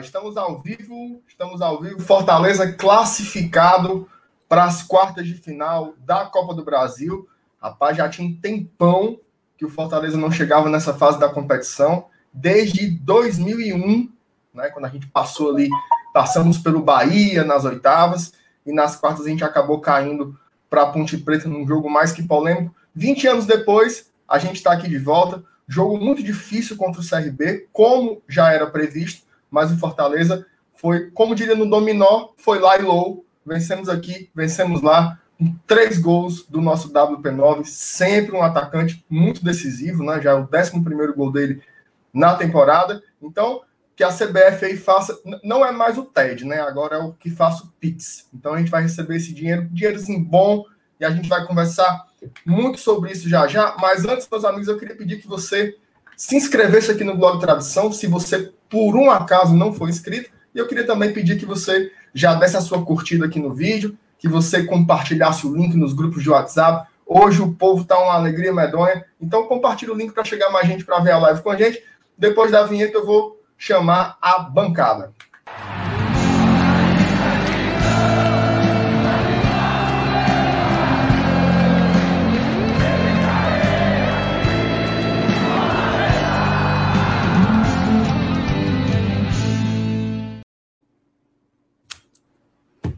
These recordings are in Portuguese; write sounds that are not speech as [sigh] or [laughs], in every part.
estamos ao vivo, estamos ao vivo. Fortaleza classificado para as quartas de final da Copa do Brasil. Rapaz, já tinha um tempão que o Fortaleza não chegava nessa fase da competição, desde 2001, né, quando a gente passou ali, passamos pelo Bahia nas oitavas, e nas quartas a gente acabou caindo para a Ponte Preta num jogo mais que polêmico. 20 anos depois, a gente está aqui de volta. Jogo muito difícil contra o CRB, como já era previsto, mas o Fortaleza foi, como diria no dominó, foi lá e low. Vencemos aqui, vencemos lá, três gols do nosso WP9, sempre um atacante muito decisivo, né? Já é o 11 primeiro gol dele na temporada. Então, que a CBF aí faça, não é mais o TED, né? Agora é o que faça o Pix. Então a gente vai receber esse dinheiro, dinheirozinho bom, e a gente vai conversar muito sobre isso já já. Mas antes, meus amigos, eu queria pedir que você se inscrevesse aqui no blog Tradição, se você por um acaso não for inscrito. E eu queria também pedir que você já desse a sua curtida aqui no vídeo, que você compartilhasse o link nos grupos de WhatsApp. Hoje o povo tá uma alegria medonha. Então compartilhe o link para chegar mais gente para ver a live com a gente. Depois da vinheta eu vou chamar a bancada.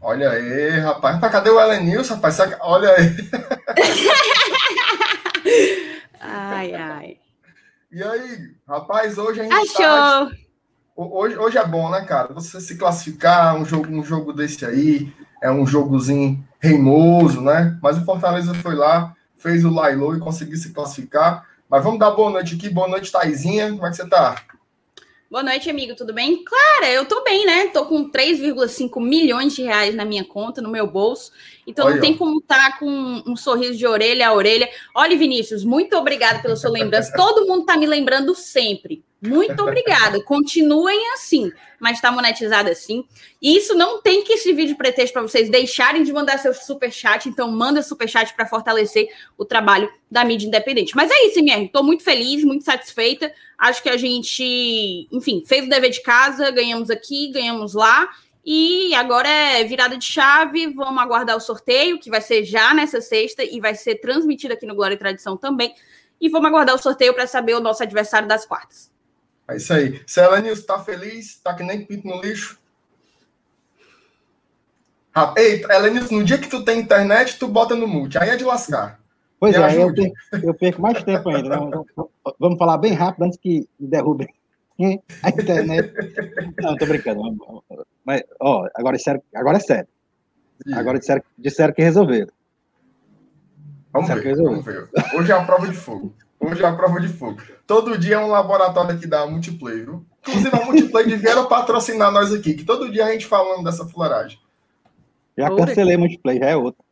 Olha aí, rapaz. Rapaz, cadê o Elenilson, rapaz? Olha aí. ai, ai. E aí, rapaz, hoje a gente Achou! Tá Hoje, hoje é bom, né, cara? Você se classificar, um jogo, um jogo desse aí, é um jogozinho reimoso, né? Mas o Fortaleza foi lá, fez o Lailô e conseguiu se classificar. Mas vamos dar boa noite aqui. Boa noite, Taizinha. Como é que você tá? Boa noite, amigo. Tudo bem? Claro, eu tô bem, né? Tô com 3,5 milhões de reais na minha conta, no meu bolso. Então Olha. não tem como estar tá com um sorriso de orelha a orelha. Olha, Vinícius, muito obrigado pela sua lembrança. Todo mundo tá me lembrando sempre. Muito obrigada. Continuem assim, mas está monetizado assim. E isso não tem que servir de pretexto para vocês deixarem de mandar seu super chat. Então, manda super chat para fortalecer o trabalho da mídia independente. Mas é isso, MR. Estou muito feliz, muito satisfeita. Acho que a gente, enfim, fez o dever de casa, ganhamos aqui, ganhamos lá. E agora é virada de chave. Vamos aguardar o sorteio, que vai ser já nessa sexta e vai ser transmitido aqui no Glória e Tradição também. E vamos aguardar o sorteio para saber o nosso adversário das quartas. É isso aí. Celanils, tá feliz? Tá que nem pinto no lixo? Ah, ei, Elenius, no dia que tu tem internet, tu bota no mute. Aí é de lascar. Pois Me é, eu perco, eu perco, mais tempo ainda. Né? Vamos falar bem rápido antes que derrubem a internet. Não, tô brincando. Mas, ó, agora é sério. Agora é sério. Agora disseram, disseram que resolveram. Vamos ver, vamos ver. Hoje é a prova de fogo. Hoje é a prova de fogo. Todo dia é um laboratório aqui da Multiplay, viu? Inclusive, a Multiplay devia patrocinar nós aqui, que todo dia a gente falando dessa floragem. Já cancelei Multiplay, já é outra.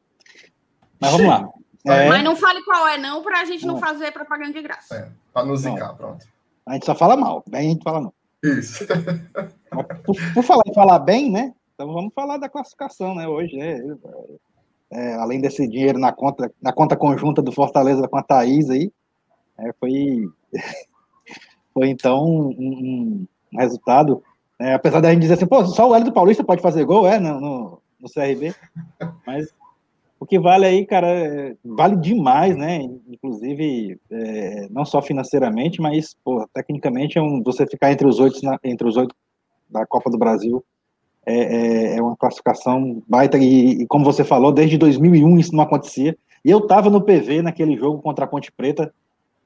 Mas vamos lá. É... Mas não fale qual é, não, para a gente não, não fazer propaganda de graça. É, para nos zicar, pronto. A gente só fala mal, bem a gente fala não. Isso. Por, por, falar em falar bem, né? Então vamos falar da classificação, né? Hoje, né? É, além desse dinheiro na conta, na conta conjunta do Fortaleza com a Thaís aí, é, foi, foi então um, um resultado, é, apesar da gente dizer assim, pô, só o Hélio do Paulista pode fazer gol, é, no, no, no CRB, mas o que vale aí, cara, é, vale demais, né? Inclusive, é, não só financeiramente, mas, pô, tecnicamente, é um, você ficar entre os oito, entre os oito da Copa do Brasil é, é, é uma classificação baita e, e, como você falou, desde 2001 isso não acontecia. E eu tava no PV naquele jogo contra a Ponte Preta,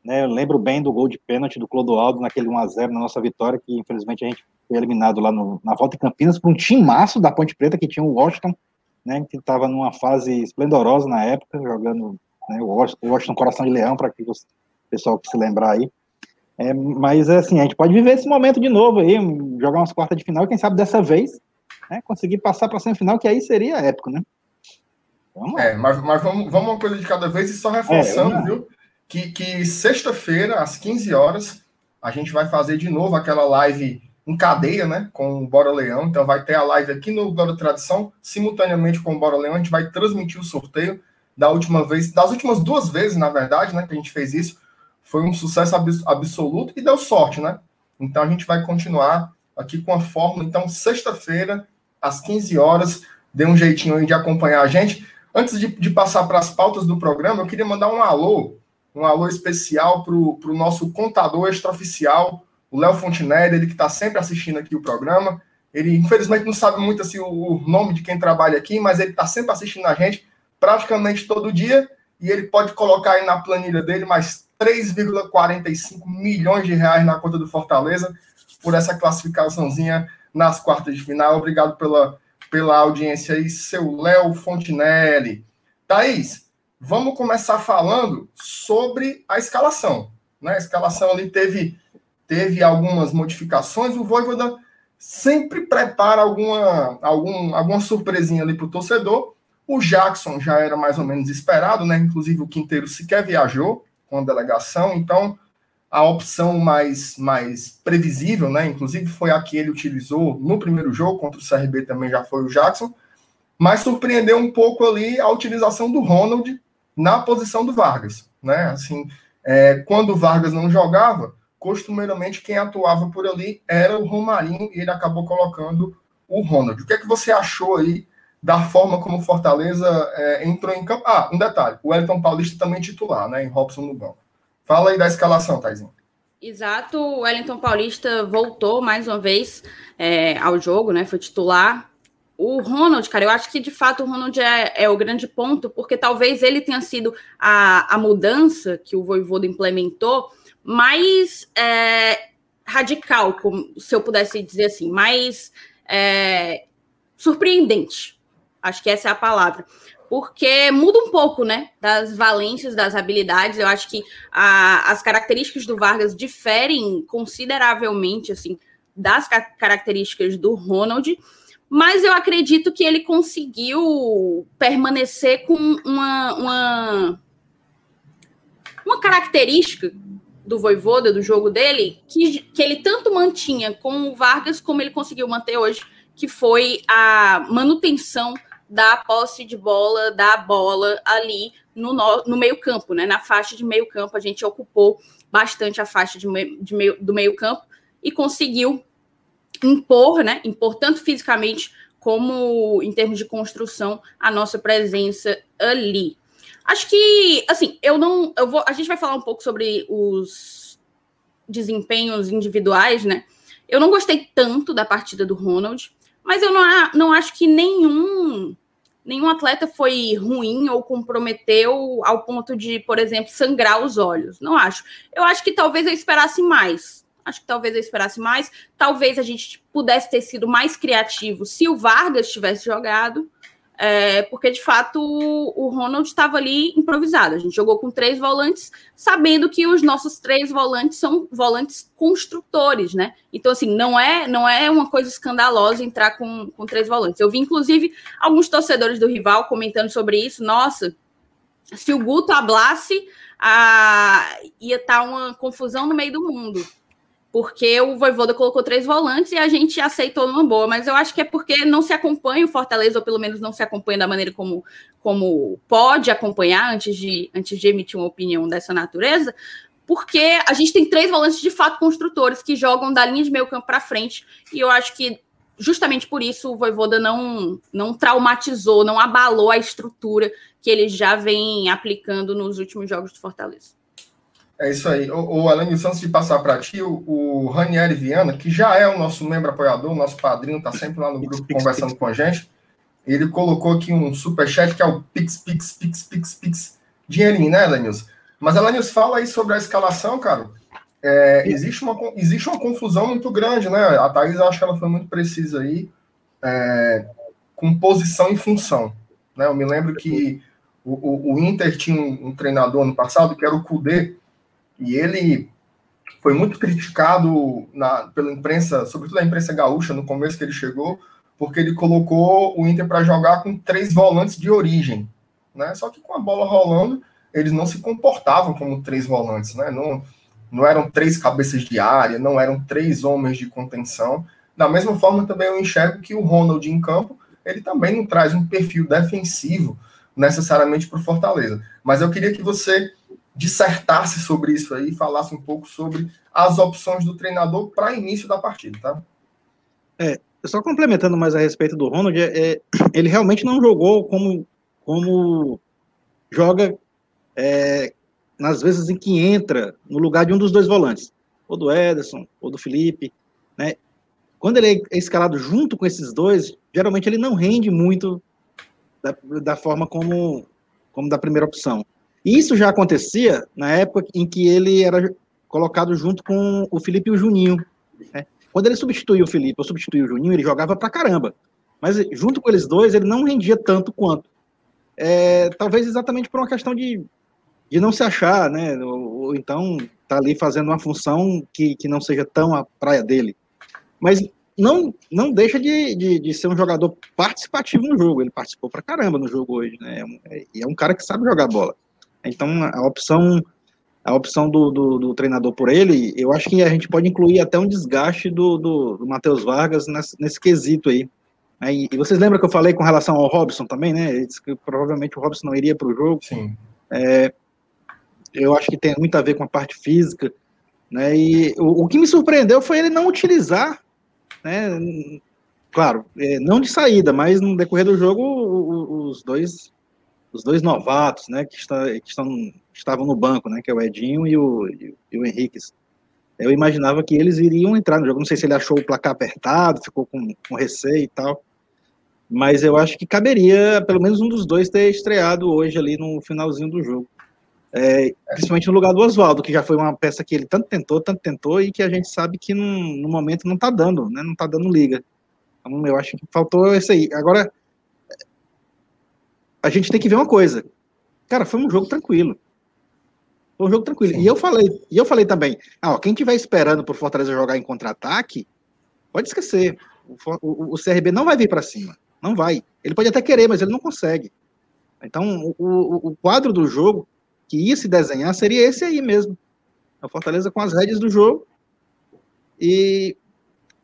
né, eu lembro bem do gol de pênalti do Clodoaldo naquele 1x0 na nossa vitória, que infelizmente a gente foi eliminado lá no, na volta em Campinas por um timaço da Ponte Preta, que tinha o Washington, né, que estava numa fase esplendorosa na época, jogando né, o, Washington, o Washington Coração de Leão, para que o pessoal que se lembrar aí. É, mas assim, a gente pode viver esse momento de novo aí, jogar umas quartas de final, e quem sabe dessa vez né, conseguir passar para a semifinal, que aí seria épico, né? Vamos é, mas, mas vamos, vamos uma coisa de cada vez e só reforçando, é, viu? Que, que sexta-feira, às 15 horas, a gente vai fazer de novo aquela live em cadeia, né, com o Bora Leão. Então vai ter a live aqui no Bora Tradição, simultaneamente com o Bora Leão. A gente vai transmitir o sorteio da última vez, das últimas duas vezes, na verdade, né, que a gente fez isso. Foi um sucesso absoluto e deu sorte, né? Então a gente vai continuar aqui com a fórmula. Então, sexta-feira, às 15 horas, dê um jeitinho aí de acompanhar a gente. Antes de, de passar para as pautas do programa, eu queria mandar um alô, um alô especial para o nosso contador extraoficial, o Léo Fontinelli, ele que está sempre assistindo aqui o programa. Ele, infelizmente, não sabe muito assim, o, o nome de quem trabalha aqui, mas ele está sempre assistindo a gente praticamente todo dia. E ele pode colocar aí na planilha dele mais 3,45 milhões de reais na conta do Fortaleza por essa classificaçãozinha nas quartas de final. Obrigado pela, pela audiência aí, seu Léo Fontinelli. Thaís, vamos começar falando sobre a escalação. Né? A escalação ali teve, teve algumas modificações. O Voivoda sempre prepara alguma, algum, alguma surpresinha ali para o torcedor. O Jackson já era mais ou menos esperado, né? Inclusive o Quinteiro sequer viajou com a delegação, então a opção mais, mais previsível, né? Inclusive foi a que ele utilizou no primeiro jogo, contra o CRB também já foi o Jackson, mas surpreendeu um pouco ali a utilização do Ronald na posição do Vargas, né? Assim, é, quando o Vargas não jogava, costumeiramente quem atuava por ali era o Romarinho e ele acabou colocando o Ronald. O que é que você achou aí da forma como Fortaleza é, entrou em campo? Ah, um detalhe, o Elton Paulista também titular, né, em Robson no banco. Fala aí da escalação, Taizinho. Exato, o Wellington Paulista voltou mais uma vez é, ao jogo, né? Foi titular. O Ronald, cara, eu acho que de fato o Ronald é, é o grande ponto, porque talvez ele tenha sido a, a mudança que o Voivoda implementou mais é, radical, como, se eu pudesse dizer assim, mais é, surpreendente. Acho que essa é a palavra. Porque muda um pouco, né? Das valências, das habilidades. Eu acho que a, as características do Vargas diferem consideravelmente, assim, das ca características do Ronald. Mas eu acredito que ele conseguiu permanecer com uma, uma, uma característica do Voivoda, do jogo dele, que, que ele tanto mantinha com o Vargas, como ele conseguiu manter hoje, que foi a manutenção da posse de bola, da bola ali no, no meio-campo, né? Na faixa de meio-campo, a gente ocupou bastante a faixa de meio, de meio, do meio-campo e conseguiu impor, né? Impor tanto fisicamente como em termos de construção a nossa presença ali. Acho que, assim, eu não. Eu vou, a gente vai falar um pouco sobre os desempenhos individuais, né? Eu não gostei tanto da partida do Ronald, mas eu não, não acho que nenhum nenhum atleta foi ruim ou comprometeu ao ponto de, por exemplo, sangrar os olhos. Não acho. Eu acho que talvez eu esperasse mais. Acho que talvez eu esperasse mais. Talvez a gente pudesse ter sido mais criativo se o Vargas tivesse jogado. É, porque de fato o, Ronald estava ali improvisado. A gente jogou com três volantes, sabendo que os nossos três volantes são volantes construtores, né? Então, assim, não é, não é uma coisa escandalosa entrar com, com três volantes. Eu vi, inclusive, alguns torcedores do rival comentando sobre isso. Nossa, se o Guto hablasse, a, ia estar tá uma confusão no meio do mundo porque o Voivoda colocou três volantes e a gente aceitou numa boa, mas eu acho que é porque não se acompanha o Fortaleza, ou pelo menos não se acompanha da maneira como, como pode acompanhar antes de, antes de emitir uma opinião dessa natureza, porque a gente tem três volantes de fato construtores que jogam da linha de meio campo para frente, e eu acho que justamente por isso o Voivoda não, não traumatizou, não abalou a estrutura que ele já vem aplicando nos últimos jogos do Fortaleza. É isso aí. O, o Alanis, antes de passar para ti, o, o Ranieri Viana, que já é o nosso membro apoiador, o nosso padrinho, está sempre lá no grupo conversando com a gente. Ele colocou aqui um superchat que é o Pix, Pix, Pix, Pix, Pix. Dinheirinho, né, Alanis? Mas, Alanis, fala aí sobre a escalação, cara. É, existe, uma, existe uma confusão muito grande, né? A Thaís, acho que ela foi muito precisa aí, é, com posição e função. Né? Eu me lembro que o, o, o Inter tinha um, um, treinador no passado que era o Kudê, e ele foi muito criticado na, pela imprensa, sobretudo a imprensa gaúcha, no começo que ele chegou, porque ele colocou o Inter para jogar com três volantes de origem. Né? Só que com a bola rolando, eles não se comportavam como três volantes, né? não, não eram três cabeças de área, não eram três homens de contenção. Da mesma forma, também eu enxergo que o Ronald em campo, ele também não traz um perfil defensivo necessariamente para o Fortaleza. Mas eu queria que você dissertasse sobre isso aí, falasse um pouco sobre as opções do treinador para início da partida, tá? É, só complementando mais a respeito do Ronald, é, é, [clears throat] ele realmente não jogou como, como joga é, nas vezes em que entra no lugar de um dos dois volantes, ou do Ederson, ou do Felipe, né? Quando ele é escalado junto com esses dois, geralmente ele não rende muito da, da forma como, como da primeira opção. E isso já acontecia na época em que ele era colocado junto com o Felipe e o Juninho. Né? Quando ele substituiu o Felipe ou substituiu o Juninho, ele jogava pra caramba. Mas junto com eles dois, ele não rendia tanto quanto. É, talvez exatamente por uma questão de, de não se achar, né? Ou, ou então tá ali fazendo uma função que, que não seja tão a praia dele mas não, não deixa de, de, de, ser um jogador participativo no jogo. Ele participou pra caramba no jogo hoje, né? É, é, é um cara que sabe jogar bola. Então, a opção a opção do, do, do, treinador por ele, eu acho que a gente pode incluir até um desgaste do, do, do Matheus Vargas nesse, nesse, quesito aí. aí. E vocês lembram que eu falei com relação ao Robson também, né? Ele disse que provavelmente o Robson não iria para o jogo. Sim. É, eu acho que tem muito a ver com a parte física. Né? E o, o que me surpreendeu foi ele não utilizar né? Claro, é, não de saída, mas no decorrer do jogo, os dois, os dois novatos, né, que, está, que estão, estavam no banco, né, que é o Edinho e o, e o Henriquez. Eu imaginava que eles iriam entrar no jogo. Não sei se ele achou o placar apertado, ficou com, com receio e tal. Mas eu acho que caberia, pelo menos um dos dois, ter estreado hoje ali no finalzinho do jogo. É, principalmente no lugar do Oswaldo, que já foi uma peça que ele tanto tentou, tanto tentou, e que a gente sabe que no, no momento não tá dando, né? Não tá dando liga. Então, eu acho que faltou isso aí. Agora, a gente tem que ver uma coisa. Cara, foi um jogo tranquilo. Foi um jogo tranquilo. Sim. E eu falei, e eu falei também, ah, ó, quem tiver esperando por Fortaleza jogar em contra-ataque, pode esquecer. O, o, o, CRB não vai vir para cima. Não vai. Ele pode até querer, mas ele não consegue. Então, o, o quadro do jogo que ia se desenhar seria esse aí mesmo. A Fortaleza com as rédeas do jogo e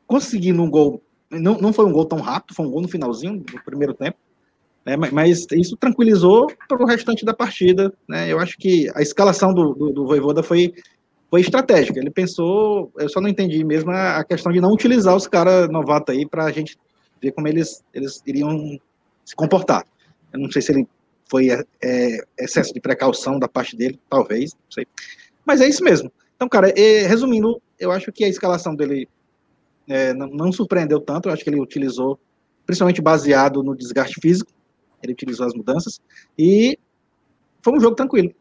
conseguindo um gol. Não, não foi um gol tão rápido, foi um gol no finalzinho do primeiro tempo. Né, mas isso tranquilizou para o restante da partida. Né, eu acho que a escalação do, do, do Voivoda foi, foi estratégica. Ele pensou, eu só não entendi mesmo a questão de não utilizar os caras novatos aí para a gente ver como eles, eles iriam se comportar. Eu não sei se ele foi é, é, excesso de precaução da parte dele, talvez, não sei. Mas é isso mesmo. Então, cara, resumindo, eu acho que a escalação dele é, não, não, surpreendeu tanto, eu acho que ele utilizou, principalmente baseado no desgaste físico, ele utilizou as mudanças, e foi um jogo tranquilo.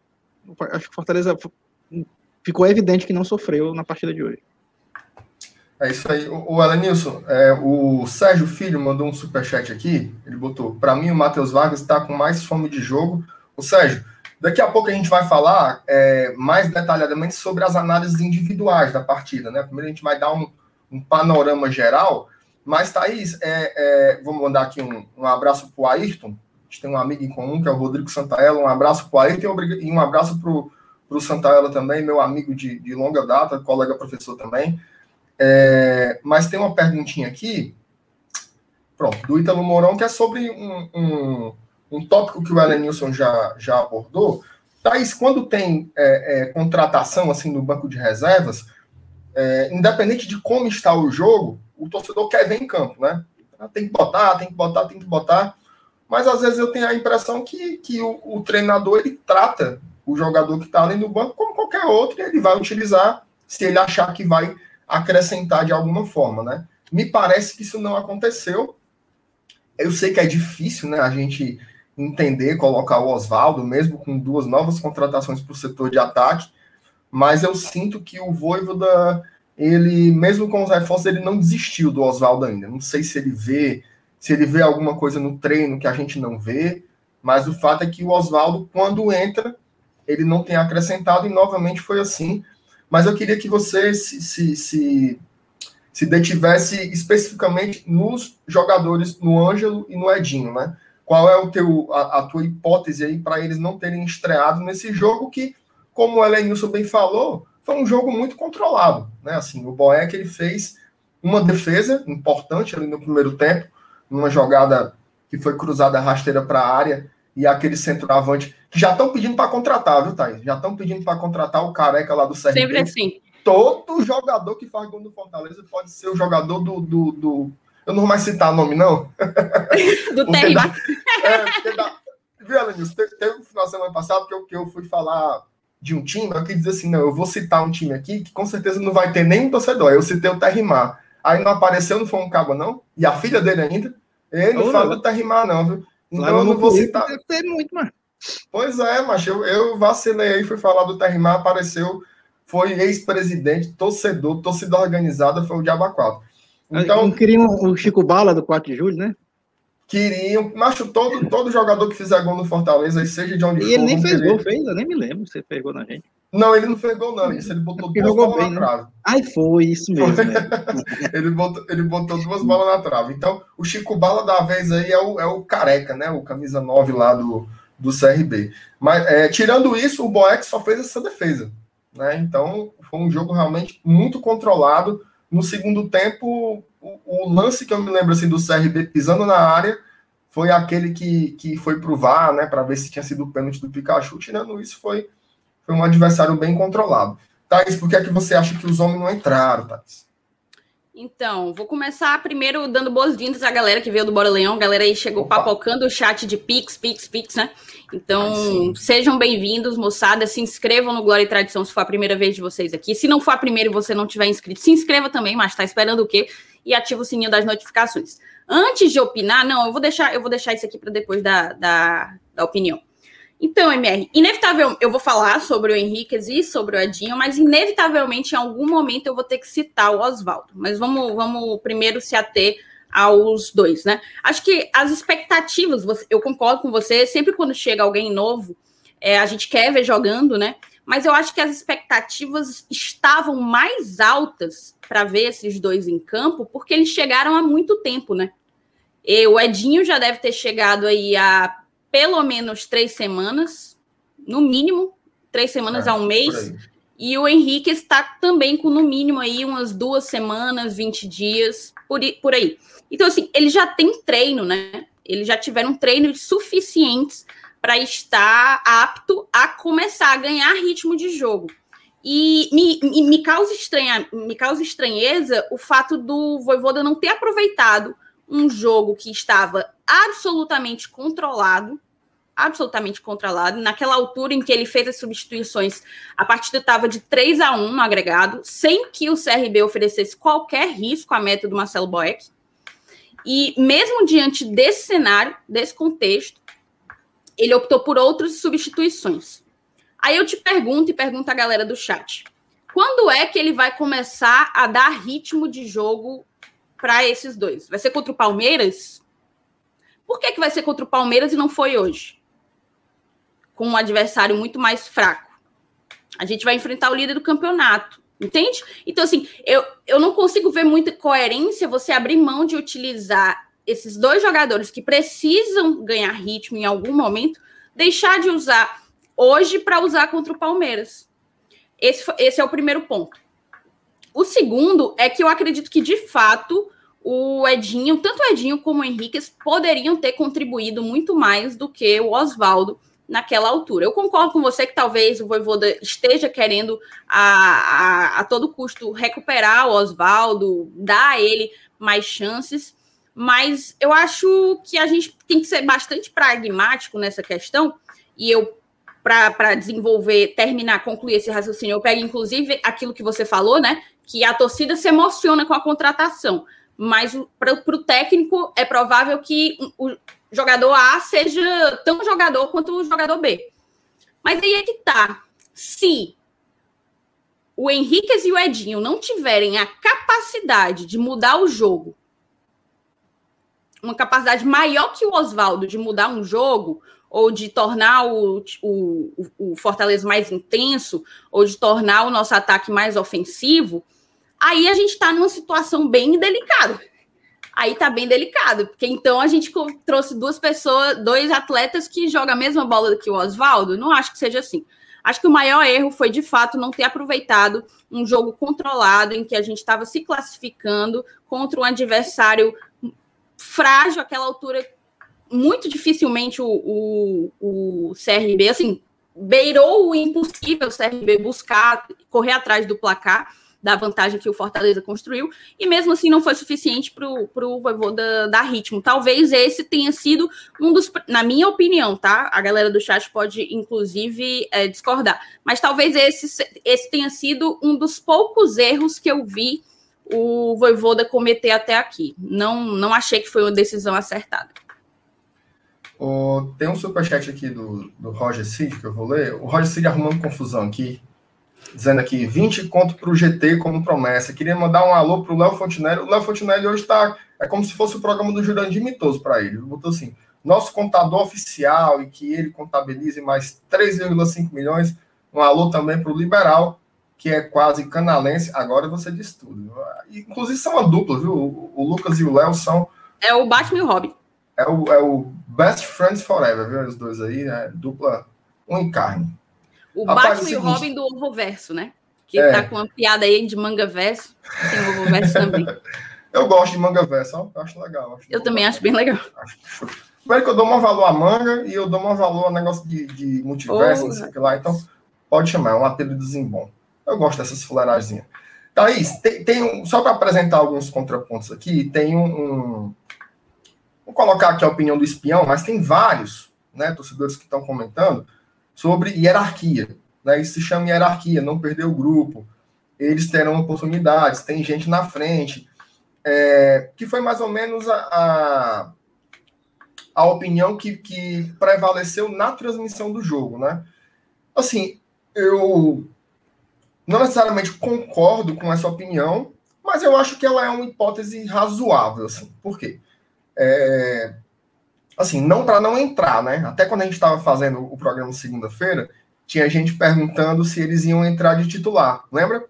Acho que Fortaleza ficou evidente que não sofreu na partida de hoje. É isso aí. O, o Alanilson, é, o Sérgio Filho mandou um superchat aqui. Ele botou: para mim, o Matheus Vargas está com mais fome de jogo. O Sérgio, daqui a pouco a gente vai falar é, mais detalhadamente sobre as análises individuais da partida. Né? Primeiro a gente vai dar um, um panorama geral. Mas, Thaís, é, é, mandar aqui um, um abraço para o Ayrton. A gente tem um amigo em comum, que é o Rodrigo Santaella. Um abraço para Ayrton e um abraço para o Santaella também, meu amigo de, de longa data, colega professor também. É, mas tem uma perguntinha aqui, pronto, do Ítalo Mourão, que é sobre um, um, um tópico que o Elenilson já, já abordou. Thaís, quando tem é, é, contratação assim no banco de reservas, é, independente de como está o jogo, o torcedor quer ver em campo, né? Tem que botar, tem que botar, tem que botar. Mas às vezes eu tenho a impressão que, que o, o treinador ele trata o jogador que está ali no banco como qualquer outro e ele vai utilizar se ele achar que vai acrescentar de alguma forma, né? Me parece que isso não aconteceu. Eu sei que é difícil, né, a gente entender, colocar o Oswaldo, mesmo com duas novas contratações para o setor de ataque, mas eu sinto que o Voivoda, ele, mesmo com os reforços, ele não desistiu do Oswaldo ainda. Não sei se ele vê, se ele vê alguma coisa no treino que a gente não vê, mas o fato é que o Oswaldo, quando entra, ele não tem acrescentado e novamente foi assim mas eu queria que você se, se, se, se detivesse especificamente nos jogadores, no Ângelo e no Edinho, né? Qual é o teu, a, a tua hipótese aí para eles não terem estreado nesse jogo que, como o Elenilson bem falou, foi um jogo muito controlado, né? Assim, o Boeck ele fez uma defesa importante ali no primeiro tempo, numa jogada que foi cruzada rasteira para a área e aquele centroavante que já estão pedindo para contratar, viu, Thaís? Já estão pedindo para contratar o careca lá do CRB. Sempre assim. todo jogador que faz gol no Fortaleza pode ser o jogador do. do, do... Eu não vou mais citar nome, não. [laughs] do [laughs] Terry. Da... É, porque. Viu, Alanis, teve, teve um final de semana passado que eu, que eu fui falar de um time, eu quis dizer assim, não, eu vou citar um time aqui que com certeza não vai ter nenhum torcedor. Eu citei o Terrimar. Aí não apareceu, não foi um cabo, não? E a filha dele ainda? Ele não fala do Terrimar, não, viu? Então eu não vou citar. Deve muito, mano. Pois é, mas eu, eu vacilei aí, fui falar do Terrimar, apareceu, foi ex-presidente, torcedor, torcida organizada, foi o Diaba 4. Então, não queriam o Chico Bala do 4 de julho, né? Queriam, macho, todo, todo jogador que fizer gol no Fortaleza, seja de onde e for. E ele nem fez querer. gol, fez, eu nem me lembro se ele gol na gente. Não, ele não fez gol, não. Isso, ele botou duas bolas bem, na né? trave. Ai, foi, isso mesmo. [laughs] ele, botou, ele botou duas bolas na trave. Então, o Chico Bala da vez aí é o, é o careca, né? O camisa 9 lá do, do CRB. Mas, é, tirando isso, o Boeck só fez essa defesa. Né? Então, foi um jogo realmente muito controlado. No segundo tempo, o, o lance que eu me lembro assim, do CRB pisando na área foi aquele que, que foi pro VAR, né? Para ver se tinha sido o pênalti do Pikachu. Tirando isso, foi, foi um adversário bem controlado. Thaís, por que é que você acha que os homens não entraram, Thaís? Então, vou começar primeiro dando boas-vindas à galera que veio do Bora Leão. A galera aí chegou Opa. papocando o chat de Pix, Pix, Pix, né? Então, sejam bem-vindos, moçada. Se inscrevam no Glória e Tradição se for a primeira vez de vocês aqui. Se não for a primeira e você não tiver inscrito, se inscreva também, mas tá esperando o quê? E ativa o sininho das notificações. Antes de opinar, não, eu vou deixar, eu vou deixar isso aqui para depois da, da, da opinião. Então, MR, inevitável, eu vou falar sobre o Henriquez e sobre o Edinho, mas inevitavelmente em algum momento eu vou ter que citar o Oswaldo. Mas vamos, vamos primeiro se ater aos dois, né? Acho que as expectativas, eu concordo com você, sempre quando chega alguém novo, é, a gente quer ver jogando, né? Mas eu acho que as expectativas estavam mais altas para ver esses dois em campo, porque eles chegaram há muito tempo, né? E o Edinho já deve ter chegado aí há pelo menos três semanas, no mínimo, três semanas é, a um mês. E o Henrique está também com, no mínimo, aí umas duas semanas, 20 dias, por, por aí. Então, assim, ele já tem treino, né? Eles já tiveram treinos suficientes para estar apto a começar a ganhar ritmo de jogo. E me, me, causa estranha, me causa estranheza o fato do Voivoda não ter aproveitado um jogo que estava absolutamente controlado, absolutamente controlado, naquela altura em que ele fez as substituições, a partida estava de 3 a 1 no agregado, sem que o CRB oferecesse qualquer risco à meta do Marcelo Boeck. E mesmo diante desse cenário, desse contexto, ele optou por outras substituições. Aí eu te pergunto e pergunto à galera do chat: quando é que ele vai começar a dar ritmo de jogo para esses dois? Vai ser contra o Palmeiras? Por que, que vai ser contra o Palmeiras e não foi hoje? Com um adversário muito mais fraco. A gente vai enfrentar o líder do campeonato, entende? Então, assim, eu, eu não consigo ver muita coerência você abrir mão de utilizar esses dois jogadores que precisam ganhar ritmo em algum momento, deixar de usar hoje para usar contra o Palmeiras. Esse, esse é o primeiro ponto. O segundo é que eu acredito que, de fato, o Edinho, tanto o Edinho como o Henrique, poderiam ter contribuído muito mais do que o Oswaldo naquela altura. Eu concordo com você que talvez o Voivoda esteja querendo a, a, a todo custo recuperar o Oswaldo, dar a ele mais chances, mas eu acho que a gente tem que ser bastante pragmático nessa questão, e eu para desenvolver, terminar, concluir esse raciocínio, eu pego inclusive aquilo que você falou, né? Que a torcida se emociona com a contratação, mas para o técnico é provável que o jogador A seja tão jogador quanto o jogador B. Mas aí é que tá. Se o Henriquez e o Edinho não tiverem a capacidade de mudar o jogo, uma capacidade maior que o Oswaldo de mudar um jogo, ou de tornar o, o, o Fortaleza mais intenso, ou de tornar o nosso ataque mais ofensivo, aí a gente está numa situação bem delicada. Aí tá bem delicado, porque então a gente trouxe duas pessoas, dois atletas que jogam a mesma bola que o Oswaldo. Não acho que seja assim. Acho que o maior erro foi, de fato, não ter aproveitado um jogo controlado em que a gente estava se classificando contra um adversário frágil, aquela altura muito dificilmente o, o, o CRB, assim, beirou o impossível o CRB buscar, correr atrás do placar, da vantagem que o Fortaleza construiu, e mesmo assim não foi suficiente para o vovô da, ritmo. Talvez esse tenha sido um dos, na minha opinião, tá? A galera do chat pode, inclusive, é, discordar, mas talvez esse, esse tenha sido um dos poucos erros que eu vi o Voivoda cometer até aqui. Não, não achei que foi uma decisão acertada. Tem um superchat aqui do, do Roger Cid que eu vou ler. O Roger Cid arrumando confusão aqui, dizendo aqui: 20 conto para o GT como promessa. Queria mandar um alô para o Léo Fontinelli. O Léo Fontinelli hoje está. É como se fosse o programa do Jurandir Mitoso para ele. Ele botou assim: nosso contador oficial e que ele contabilize mais 3,5 milhões. Um alô também para o Liberal que é quase canalense, agora você diz tudo. Inclusive são uma dupla, viu? O, Lucas e o Léo são. É o Batman e o Robin. É o, é o Best Friends Forever, viu? Os dois aí, né? Dupla um em carne. O Rapaz, Batman é o e o Robin do Ovo Verso, né? Que é. tá com uma piada aí de manga verso. Tem o Ovo Verso também. [laughs] eu gosto de manga verso, acho legal. Acho eu também acho bem legal. Acho Primeiro que eu dou um valor à manga e eu dou um valor ao negócio de, de multiverso, oh, não sei o que lá. Então, pode chamar, é um apelidozinho bom. Eu gosto dessas fuleiragens. Thaís, tem, tem um, só para apresentar alguns contrapontos aqui, tem um, um, Vou colocar aqui a opinião do espião, mas tem vários né, torcedores que estão comentando sobre hierarquia. Né? Isso se chama hierarquia, não perder o grupo. Eles terão oportunidades, tem gente na frente. É, que foi mais ou menos a, a, a opinião que, que prevaleceu na transmissão do jogo, né? Assim, eu não necessariamente concordo com essa opinião, mas eu acho que ela é uma hipótese razoável, assim. Por quê? É, assim, não para não entrar, né? Até quando a gente estava fazendo o programa segunda-feira, tinha gente perguntando se eles iam entrar de titular, lembra?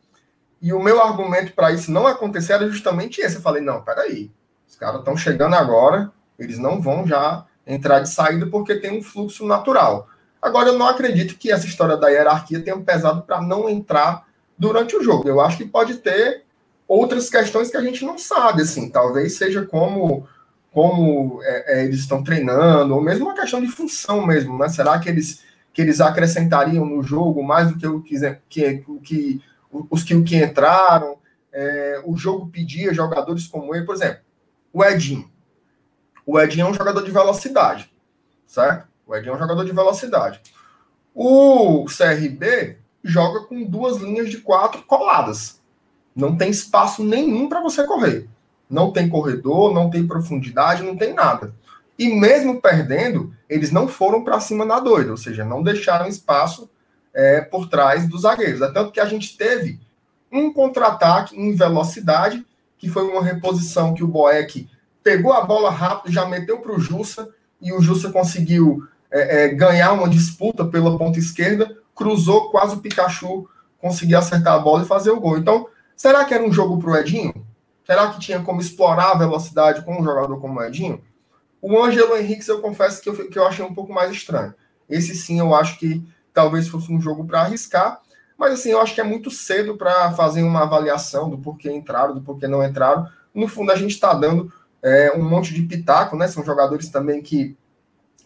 E o meu argumento para isso não acontecer era justamente esse. Eu falei, não, peraí, os caras estão chegando agora, eles não vão já entrar de saída porque tem um fluxo natural. Agora, eu não acredito que essa história da hierarquia tenha pesado para não entrar durante o jogo. Eu acho que pode ter outras questões que a gente não sabe, assim, talvez seja como como é, é, eles estão treinando, ou mesmo uma questão de função mesmo, né? Será que eles que eles acrescentariam no jogo mais do que o que, que, que os que, que entraram? É, o jogo pedia jogadores como ele, por exemplo, o Edinho. O Edinho é um jogador de velocidade, certo? O Edinho é um jogador de velocidade. O CRB joga com duas linhas de quatro coladas. Não tem espaço nenhum para você correr. Não tem corredor, não tem profundidade, não tem nada. E mesmo perdendo, eles não foram para cima na doida, ou seja, não deixaram espaço é, por trás dos zagueiros. É tanto que a gente teve um contra-ataque em velocidade, que foi uma reposição que o Boeck pegou a bola rápido, já meteu para o Jussa, e o Jussa conseguiu é, é, ganhar uma disputa pela ponta esquerda, cruzou, quase o Pikachu conseguia acertar a bola e fazer o gol. Então, será que era um jogo para o Edinho? Será que tinha como explorar a velocidade com um jogador como o Edinho? O Ângelo Henrique, eu confesso que eu, que eu achei um pouco mais estranho. Esse sim, eu acho que talvez fosse um jogo para arriscar, mas assim, eu acho que é muito cedo para fazer uma avaliação do porquê entraram, do porquê não entraram. No fundo, a gente está dando é, um monte de pitaco, né? São jogadores também que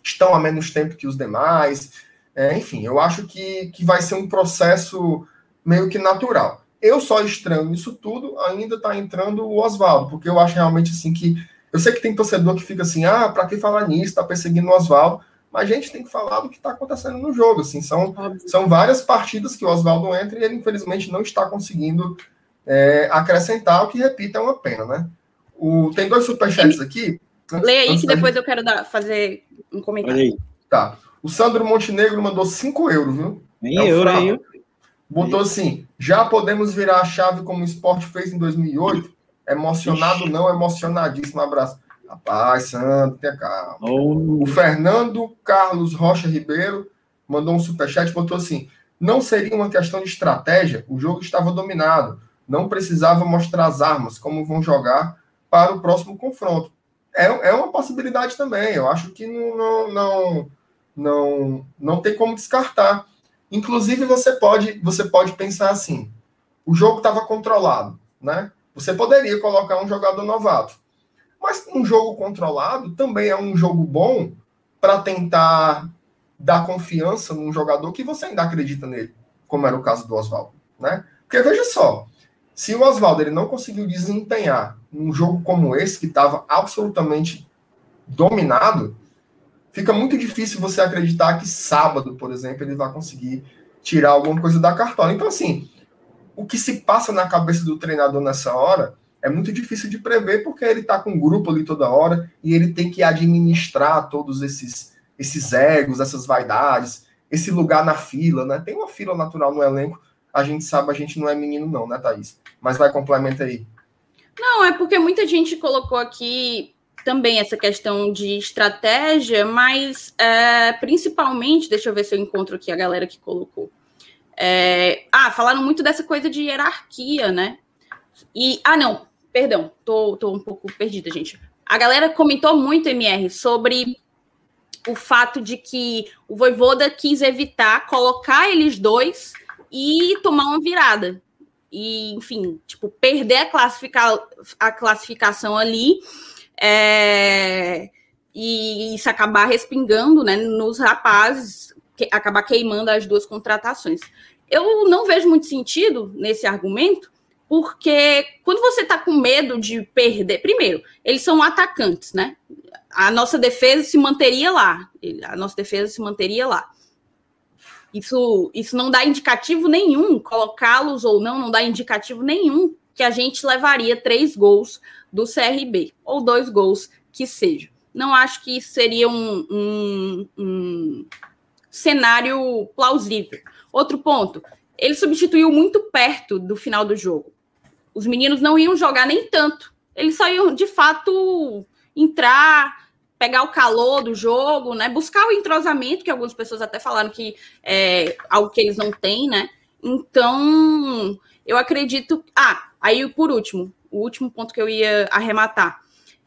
estão há menos tempo que os demais. É, enfim, eu acho que, que vai ser um processo meio que natural. Eu só estranho isso tudo, ainda está entrando o Oswaldo, porque eu acho realmente assim que. Eu sei que tem torcedor que fica assim, ah, para que falar nisso, está perseguindo o Oswaldo, mas a gente tem que falar do que está acontecendo no jogo. Assim, são, são várias partidas que o Oswaldo entra e ele, infelizmente, não está conseguindo é, acrescentar, o que, repito, é uma pena, né? O, tem dois superchats aqui. Leia aí que depois eu quero dar, fazer um comentário. Tá. O Sandro Montenegro mandou 5 euros, viu? Nem é euro, hein? Botou assim: já podemos virar a chave como o esporte fez em 2008? Emocionado, não, emocionadíssimo. abraço. Rapaz, Sandro, tenha calma. Oh. O Fernando Carlos Rocha Ribeiro mandou um superchat e botou assim: não seria uma questão de estratégia, o jogo estava dominado. Não precisava mostrar as armas, como vão jogar para o próximo confronto. É, é uma possibilidade também. Eu acho que não, não, não, não tem como descartar. Inclusive, você pode, você pode pensar assim: o jogo estava controlado, né? Você poderia colocar um jogador novato. Mas um jogo controlado também é um jogo bom para tentar dar confiança num jogador que você ainda acredita nele, como era o caso do Oswaldo, né? Porque veja só, se o Oswaldo ele não conseguiu desempenhar num jogo como esse, que estava absolutamente dominado, fica muito difícil você acreditar que sábado, por exemplo, ele vai conseguir tirar alguma coisa da cartola. Então, assim, o que se passa na cabeça do treinador nessa hora é muito difícil de prever, porque ele está com um grupo ali toda hora e ele tem que administrar todos esses, esses egos, essas vaidades, esse lugar na fila, né? Tem uma fila natural no elenco, a gente sabe, a gente não é menino, não, né, Thaís? Mas vai, complementa aí. Não, é porque muita gente colocou aqui também essa questão de estratégia, mas é, principalmente, deixa eu ver se eu encontro aqui a galera que colocou. É, ah, falaram muito dessa coisa de hierarquia, né? E, ah, não, perdão, tô, tô um pouco perdida, gente. A galera comentou muito, MR, sobre o fato de que o Voivoda quis evitar colocar eles dois e tomar uma virada. E, enfim, tipo, perder a, classifica a classificação ali é, e isso acabar respingando né, nos rapazes, que, acabar queimando as duas contratações. Eu não vejo muito sentido nesse argumento, porque quando você está com medo de perder, primeiro, eles são atacantes, né? A nossa defesa se manteria lá, a nossa defesa se manteria lá. Isso, isso não dá indicativo nenhum, colocá-los ou não, não dá indicativo nenhum que a gente levaria três gols do CRB, ou dois gols que seja. Não acho que seria um, um, um cenário plausível. Outro ponto, ele substituiu muito perto do final do jogo. Os meninos não iam jogar nem tanto. Eles só iam, de fato, entrar, pegar o calor do jogo, né? Buscar o entrosamento, que algumas pessoas até falaram que é algo que eles não têm, né? Então, eu acredito. Ah, aí por último, o último ponto que eu ia arrematar.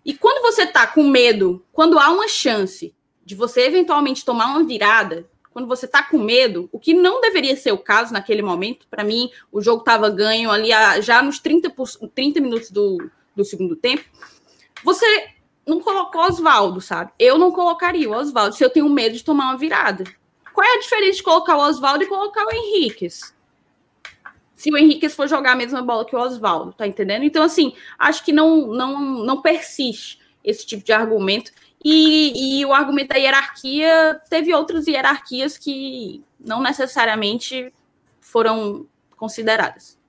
E quando você tá com medo, quando há uma chance de você eventualmente tomar uma virada, quando você tá com medo, o que não deveria ser o caso naquele momento, para mim, o jogo estava ganho ali já nos 30, 30 minutos do, do segundo tempo, você não colocou Oswaldo, sabe? Eu não colocaria o Oswaldo se eu tenho medo de tomar uma virada. Qual é a diferença de colocar o Oswaldo e colocar o Henriquez? Se o Henrique for jogar a mesma bola que o Oswaldo, tá entendendo? Então, assim, acho que não, não, não persiste esse tipo de argumento. E, e o argumento da hierarquia teve outras hierarquias que não necessariamente foram consideradas.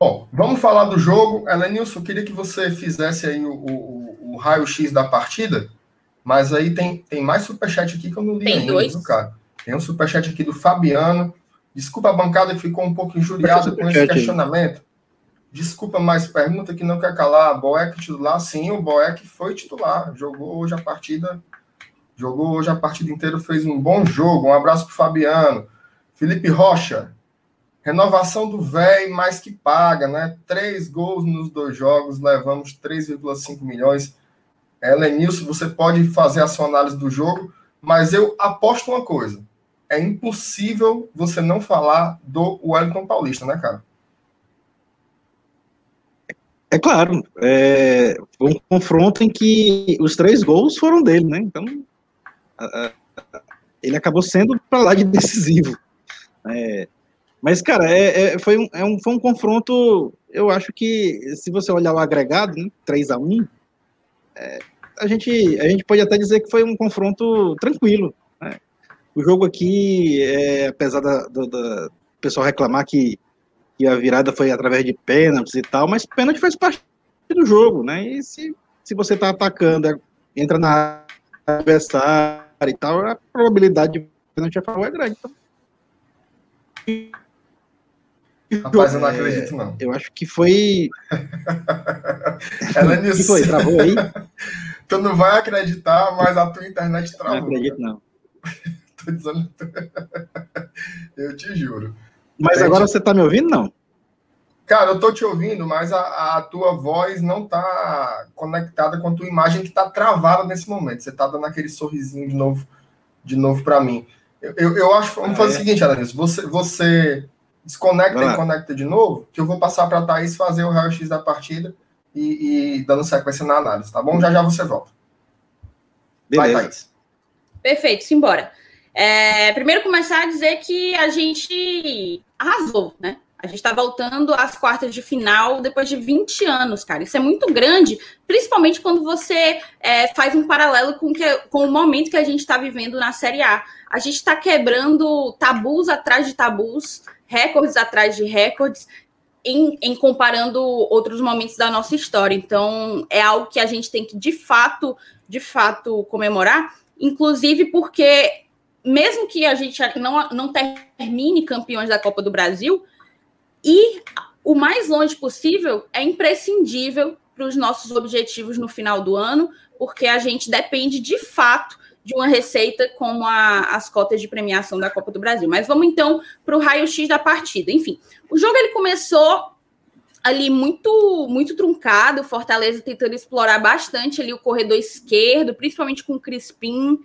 Bom, vamos falar do jogo. Elenilson, queria que você fizesse aí o, o, o raio-x da partida, mas aí tem, tem mais superchat aqui que eu não li tem ainda, dois. cara? Tem um superchat aqui do Fabiano. Desculpa a bancada ficou um pouco injuriada com esse questionamento. Desculpa, mas pergunta que não quer calar. Boeck titular? Sim, o Boeck foi titular. Jogou hoje a partida. Jogou hoje a partida inteira, fez um bom jogo. Um abraço para Fabiano. Felipe Rocha. Renovação do velho mais que paga, né? Três gols nos dois jogos, levamos 3,5 milhões. Helenilson, você pode fazer a sua análise do jogo, mas eu aposto uma coisa é impossível você não falar do Wellington Paulista, né, cara? É claro, é um confronto em que os três gols foram dele, né? Então, ele acabou sendo para lá de decisivo. É, mas, cara, é, é, foi, um, é um, foi um confronto. Eu acho que, se você olhar o agregado, né, 3 a 1 é, a, gente, a gente pode até dizer que foi um confronto tranquilo. O jogo aqui, é, apesar da, pessoal reclamar que, que a virada foi através de pênaltis e tal, mas pênalti faz parte do jogo, né? E se, se você tá atacando, entra na adversária e tal, a probabilidade de pênalti a favor é grande. Então. Rapaz, eu não acredito, não. Eu acho que foi. [laughs] Ela [laughs] nisso. que foi? Travou aí? tu não vai acreditar, mas a tua internet travou. Não acredito, não. [laughs] Tô dizendo... [laughs] eu te juro. Mas Entendi. agora você tá me ouvindo, não? Cara, eu tô te ouvindo, mas a, a tua voz não tá conectada com a tua imagem que tá travada nesse momento. Você tá dando aquele sorrisinho de novo, de novo para mim. Eu, eu, eu, acho, vamos ah, fazer é? o seguinte, Alanis, você, você desconecta e conecta de novo, que eu vou passar para a Thaís fazer o raio-x da partida e, e, dando sequência na análise, tá bom? Já já você volta. Beleza. Vai, Thaís. Perfeito, simbora. É, primeiro começar a dizer que a gente arrasou, né? A gente está voltando às quartas de final depois de 20 anos, cara. Isso é muito grande, principalmente quando você é, faz um paralelo com, que, com o momento que a gente está vivendo na Série A. A gente está quebrando tabus atrás de tabus, recordes atrás de recordes, em, em, comparando outros momentos da nossa história. Então, é algo que a gente tem que, de fato, de fato, comemorar, inclusive porque, mesmo que a gente não, não termine campeões da Copa do Brasil, e o mais longe possível é imprescindível para os nossos objetivos no final do ano, porque a gente depende de fato de uma receita como a, as cotas de premiação da Copa do Brasil. Mas vamos então para o raio-x da partida. Enfim, o jogo ele começou ali muito muito truncado, o Fortaleza tentando explorar bastante ali o corredor esquerdo, principalmente com o Crispim,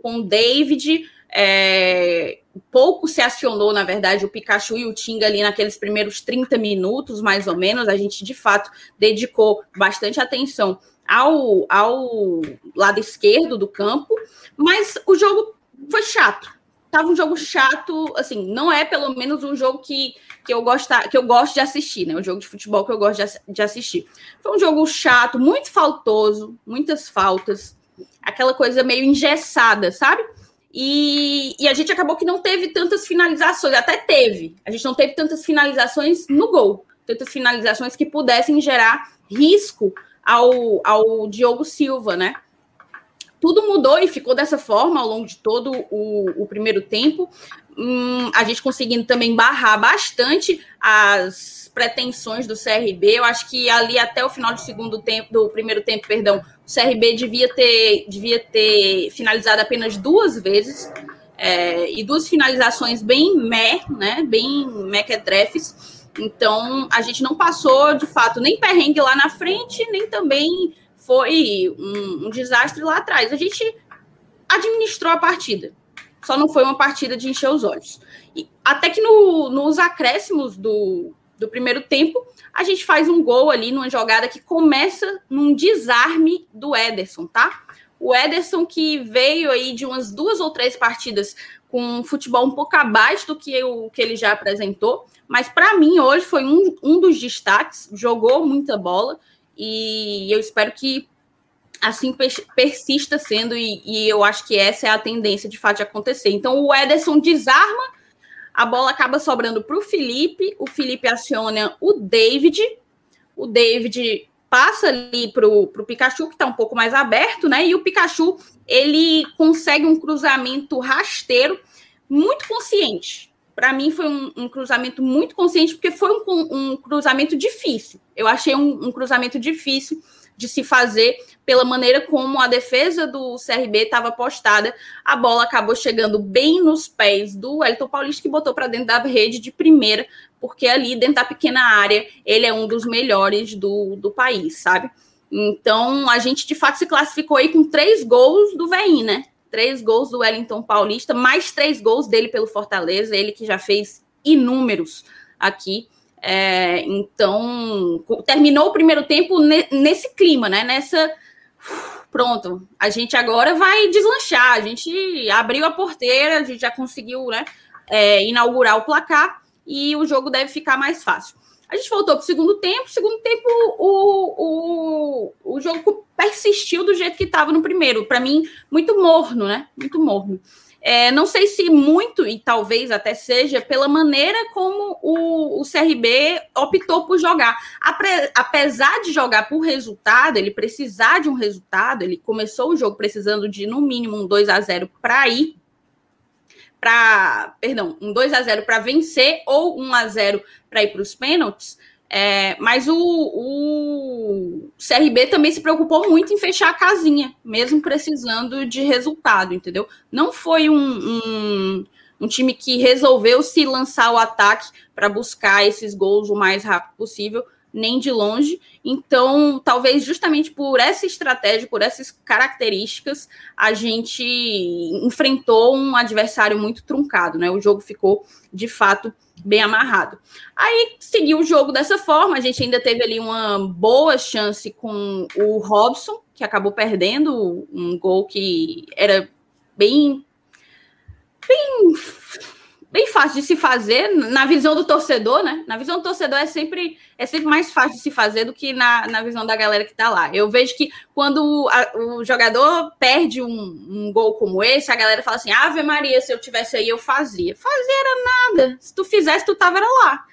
com o David. É, pouco se acionou, na verdade, o Pikachu e o Tinga ali naqueles primeiros 30 minutos, mais ou menos. A gente, de fato, dedicou bastante atenção ao, ao lado esquerdo do campo, mas o jogo foi chato. Tava um jogo chato, assim, não é pelo menos um jogo que, que, eu, gosta, que eu gosto de assistir, né? O jogo de futebol que eu gosto de, de assistir. Foi um jogo chato, muito faltoso, muitas faltas, aquela coisa meio engessada, sabe? E, e, a gente acabou que não teve tantas finalizações, até teve. A gente não teve tantas finalizações no gol, tantas finalizações que pudessem gerar risco ao, ao Diogo Silva, né? Tudo mudou e ficou dessa forma ao longo de todo o, o primeiro tempo. Hum, a gente conseguindo também barrar bastante as pretensões do CRB. Eu acho que ali até o final do segundo tempo, do primeiro tempo, perdão, o CRB devia ter, devia ter finalizado apenas duas vezes. É, e duas finalizações bem meh, né? Bem mequetrefes. Então, a gente não passou, de fato, nem perrengue lá na frente, nem também foi um, um desastre lá atrás. A gente administrou a partida. Só não foi uma partida de encher os olhos. E até que no, nos acréscimos do, do primeiro tempo, a gente faz um gol ali numa jogada que começa num desarme do Ederson, tá? O Ederson que veio aí de umas duas ou três partidas com um futebol um pouco abaixo do que o que ele já apresentou, mas para mim hoje foi um, um dos destaques, jogou muita bola e eu espero que assim persista sendo, e, e eu acho que essa é a tendência de fato de acontecer. Então o Ederson desarma a bola acaba sobrando para o Felipe. O Felipe aciona o David. O David passa ali para o Pikachu, que está um pouco mais aberto, né? E o Pikachu ele consegue um cruzamento rasteiro muito consciente. Para mim foi um, um, cruzamento muito consciente, porque foi um, um cruzamento difícil. Eu achei um, um cruzamento difícil de se fazer pela maneira como a defesa do CRB estava postada. A bola acabou chegando bem nos pés do Elton Paulista, que botou para dentro da rede de primeira, porque ali dentro da pequena área ele é um dos melhores do, do país, sabe? Então a gente de fato se classificou aí com três gols do Veinho, né? Três gols do Wellington Paulista, mais três gols dele pelo Fortaleza, ele que já fez inúmeros aqui. É, então, terminou o primeiro tempo nesse clima, né? Nessa. Pronto, a gente agora vai deslanchar. A gente abriu a porteira, a gente já conseguiu né, é, inaugurar o placar e o jogo deve ficar mais fácil. A gente voltou para o segundo tempo. Segundo tempo, o, o, o jogo persistiu do jeito que estava no primeiro. Para mim, muito morno, né? Muito morno. É, não sei se muito, e talvez até seja, pela maneira como o, o CRB optou por jogar. Apre, apesar de jogar por resultado, ele precisar de um resultado, ele começou o jogo precisando de no mínimo um 2 a 0 para ir para, perdão, um 2 a 0 para vencer ou 1 a 0 para ir para os pênaltis. É, mas o, o, CRB também se preocupou muito em fechar a casinha, mesmo precisando de resultado, entendeu? Não foi um, um, um time que resolveu se lançar o ataque para buscar esses gols o mais rápido possível, nem de longe. Então, talvez justamente por essa estratégia, por essas características, a gente enfrentou um adversário muito truncado, né? O jogo ficou de fato bem amarrado. Aí seguiu o jogo dessa forma, a gente ainda teve ali uma boa chance com o Robson, que acabou perdendo um gol que era bem bem bem fácil de se fazer na visão do torcedor, né? Na visão do torcedor é sempre, é sempre mais fácil de se fazer do que na, na visão da galera que tá lá. Eu vejo que quando a, o jogador perde um, um, gol como esse, a galera fala assim: Ave Maria, se eu tivesse aí, eu fazia. Fazer era nada. Se tu fizesse, tu tava lá.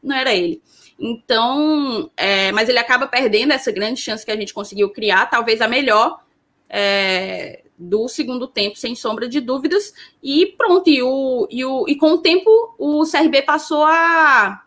Não era ele. Então, é, mas ele acaba perdendo essa grande chance que a gente conseguiu criar, talvez a melhor. É, do segundo tempo, sem sombra de dúvidas. E pronto, e, o, e, o, e com o tempo o CRB passou a,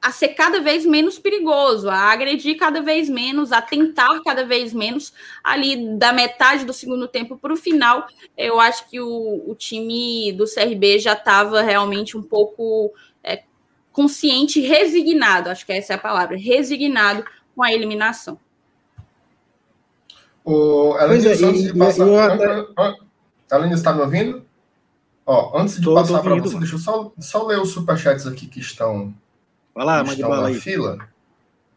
a ser cada vez menos perigoso, a agredir cada vez menos, a tentar cada vez menos. Ali da metade do segundo tempo para o final, eu acho que o, o time do CRB já estava realmente um pouco é, consciente, resignado, acho que essa é a palavra, resignado com a eliminação. O, pois é, antes de passar. Eu, até... Ela está me ouvindo? Ó, antes de tô, passar para você, deixa eu só, só ler os superchats aqui que estão, Vai lá, que estão na aí. fila.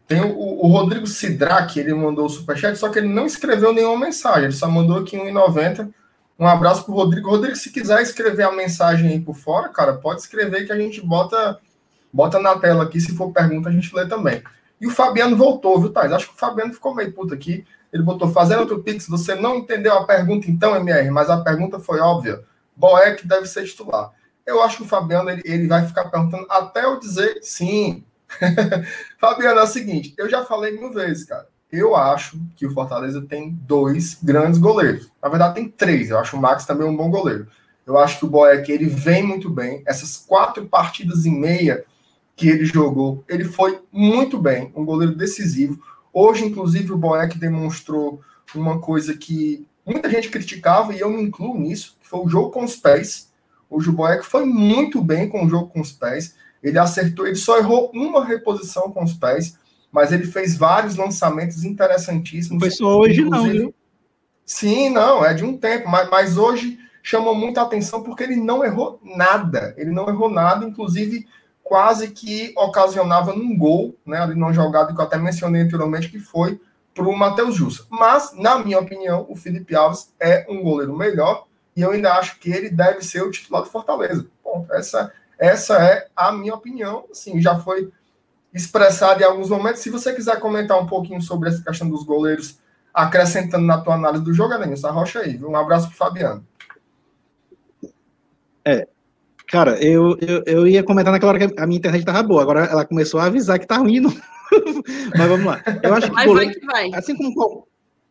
Tem o, o Rodrigo Sidraque, ele mandou o superchat, só que ele não escreveu nenhuma mensagem, ele só mandou aqui 1,90. Um abraço pro Rodrigo. Rodrigo, se quiser escrever a mensagem aí por fora, cara, pode escrever que a gente bota, bota na tela aqui. Se for pergunta, a gente lê também. E o Fabiano voltou, viu, Thais? Acho que o Fabiano ficou meio puto aqui. Ele botou fazendo outro Pix. Você não entendeu a pergunta, então, MR, mas a pergunta foi óbvia. Boeck deve ser titular. Eu acho que o Fabiano ele, ele vai ficar perguntando até eu dizer sim. [laughs] Fabiano, é o seguinte: eu já falei mil vezes, cara. Eu acho que o Fortaleza tem dois grandes goleiros. Na verdade, tem três. Eu acho o Max também um bom goleiro. Eu acho que o Boeck ele vem muito bem. Essas quatro partidas e meia que ele jogou, ele foi muito bem, um goleiro decisivo. Hoje, inclusive, o Boeck demonstrou uma coisa que muita gente criticava, e eu me incluo nisso, que foi o jogo com os pés. Hoje o Boeck foi muito bem com o jogo com os pés. Ele acertou, ele só errou uma reposição com os pés, mas ele fez vários lançamentos interessantíssimos. Foi só hoje não, viu? Sim, não, é de um tempo, mas, mas hoje chamou muita atenção porque ele não errou nada. Ele não errou nada, inclusive quase que ocasionava num gol, né, ali numa jogada que eu até mencionei anteriormente, que foi para o Matheus Jussa. Mas, na minha opinião, o Felipe Alves é um goleiro melhor e eu ainda acho que ele deve ser o titular do Fortaleza. Bom, essa, essa é a minha opinião. Assim, já foi expressada em alguns momentos. Se você quiser comentar um pouquinho sobre essa questão dos goleiros, acrescentando na tua análise do jogo, Adenilson, arrocha aí. Um abraço para Fabiano. É, Cara, eu, eu, eu, ia comentar naquela hora que a minha internet estava boa, agora ela começou a avisar que tá ruim. [laughs] Mas vamos lá. Eu acho que, Mas vai que vai. assim como qual,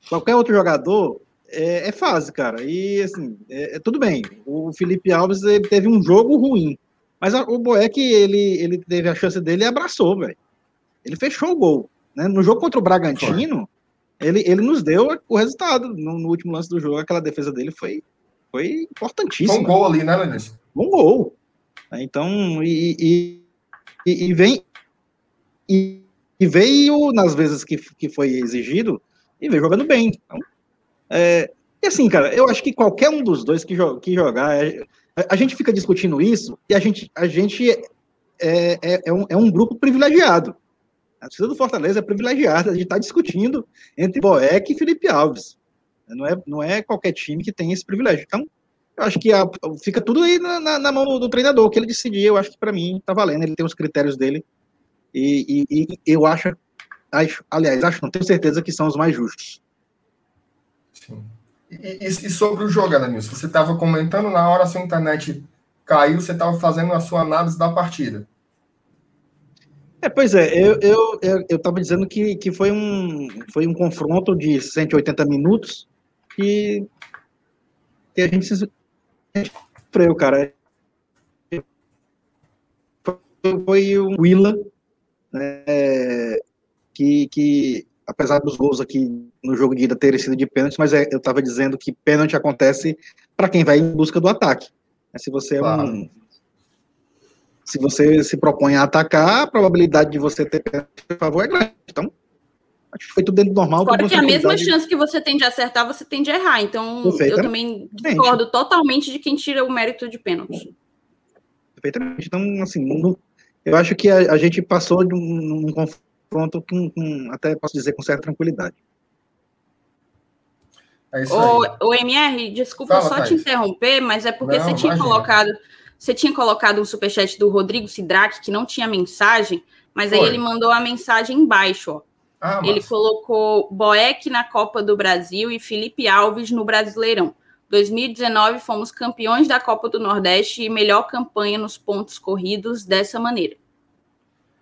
qualquer outro jogador, é, é, fase, cara. E assim, é, é, tudo bem. O Felipe Alves ele teve um jogo ruim. Mas a, o Boeck, ele, ele teve a chance dele e abraçou, velho. Ele fechou o gol. Né? No jogo contra o Bragantino, ele, ele nos deu o resultado. No, no, último lance do jogo, aquela defesa dele foi, foi importantíssima. Foi um gol ali, né, Lenilson? Um gol. Então, e, e, e vem e, e, veio nas vezes que, que foi exigido e veio jogando bem. Então, é, e assim, cara, eu acho que qualquer um dos dois que, jo que jogar, é, a, gente fica discutindo isso e a gente, a gente é, é, é, um, é um grupo privilegiado. A torcida do Fortaleza é privilegiada, a gente está discutindo entre Boeck e Felipe Alves. Não é, não é qualquer time que tem esse privilégio. Então, eu acho que a, fica tudo aí na, na, na, mão do treinador, que ele decidir. Eu acho que para mim tá valendo. Ele tem os critérios dele. E, e, e, eu acho, acho, aliás, acho, não tenho certeza que são os mais justos. Sim. E, e sobre o jogo, Adanilson, você estava comentando na hora a sua internet caiu, você estava fazendo a sua análise da partida. É, pois é, eu eu eu, eu dizendo que, que foi um foi um confronto de 180 minutos que, que a gente sofreu, cara. Foi o Willa, né, que, que, apesar dos gols aqui no jogo de ida terem sido de pênalti, mas é, eu estava dizendo que pênalti acontece para quem vai em busca do ataque. Se você é claro. um. Se você se propõe a atacar, a probabilidade de você ter pênalti a favor é grande. Então, Acho que foi tudo dentro do normal. Fora que a mesma chance que você tem de acertar, você tem de errar. Então, eu também discordo totalmente de quem tira o mérito de pênalti. Perfeitamente. Então, assim, não, eu acho que a, a, gente passou de um, um confronto com, com, até posso dizer, com certa tranquilidade. É o, o MR, desculpa Fala, só Thaís. te interromper, mas é porque não, você tinha imagina. colocado. Você tinha colocado o superchat do Rodrigo Sidraque, que não tinha mensagem, mas Foi. aí ele mandou a mensagem embaixo, ó. Ah, ele colocou Boeck na Copa do Brasil e Felipe Alves no Brasileirão. 2019 fomos campeões da Copa do Nordeste e melhor campanha nos pontos corridos dessa maneira.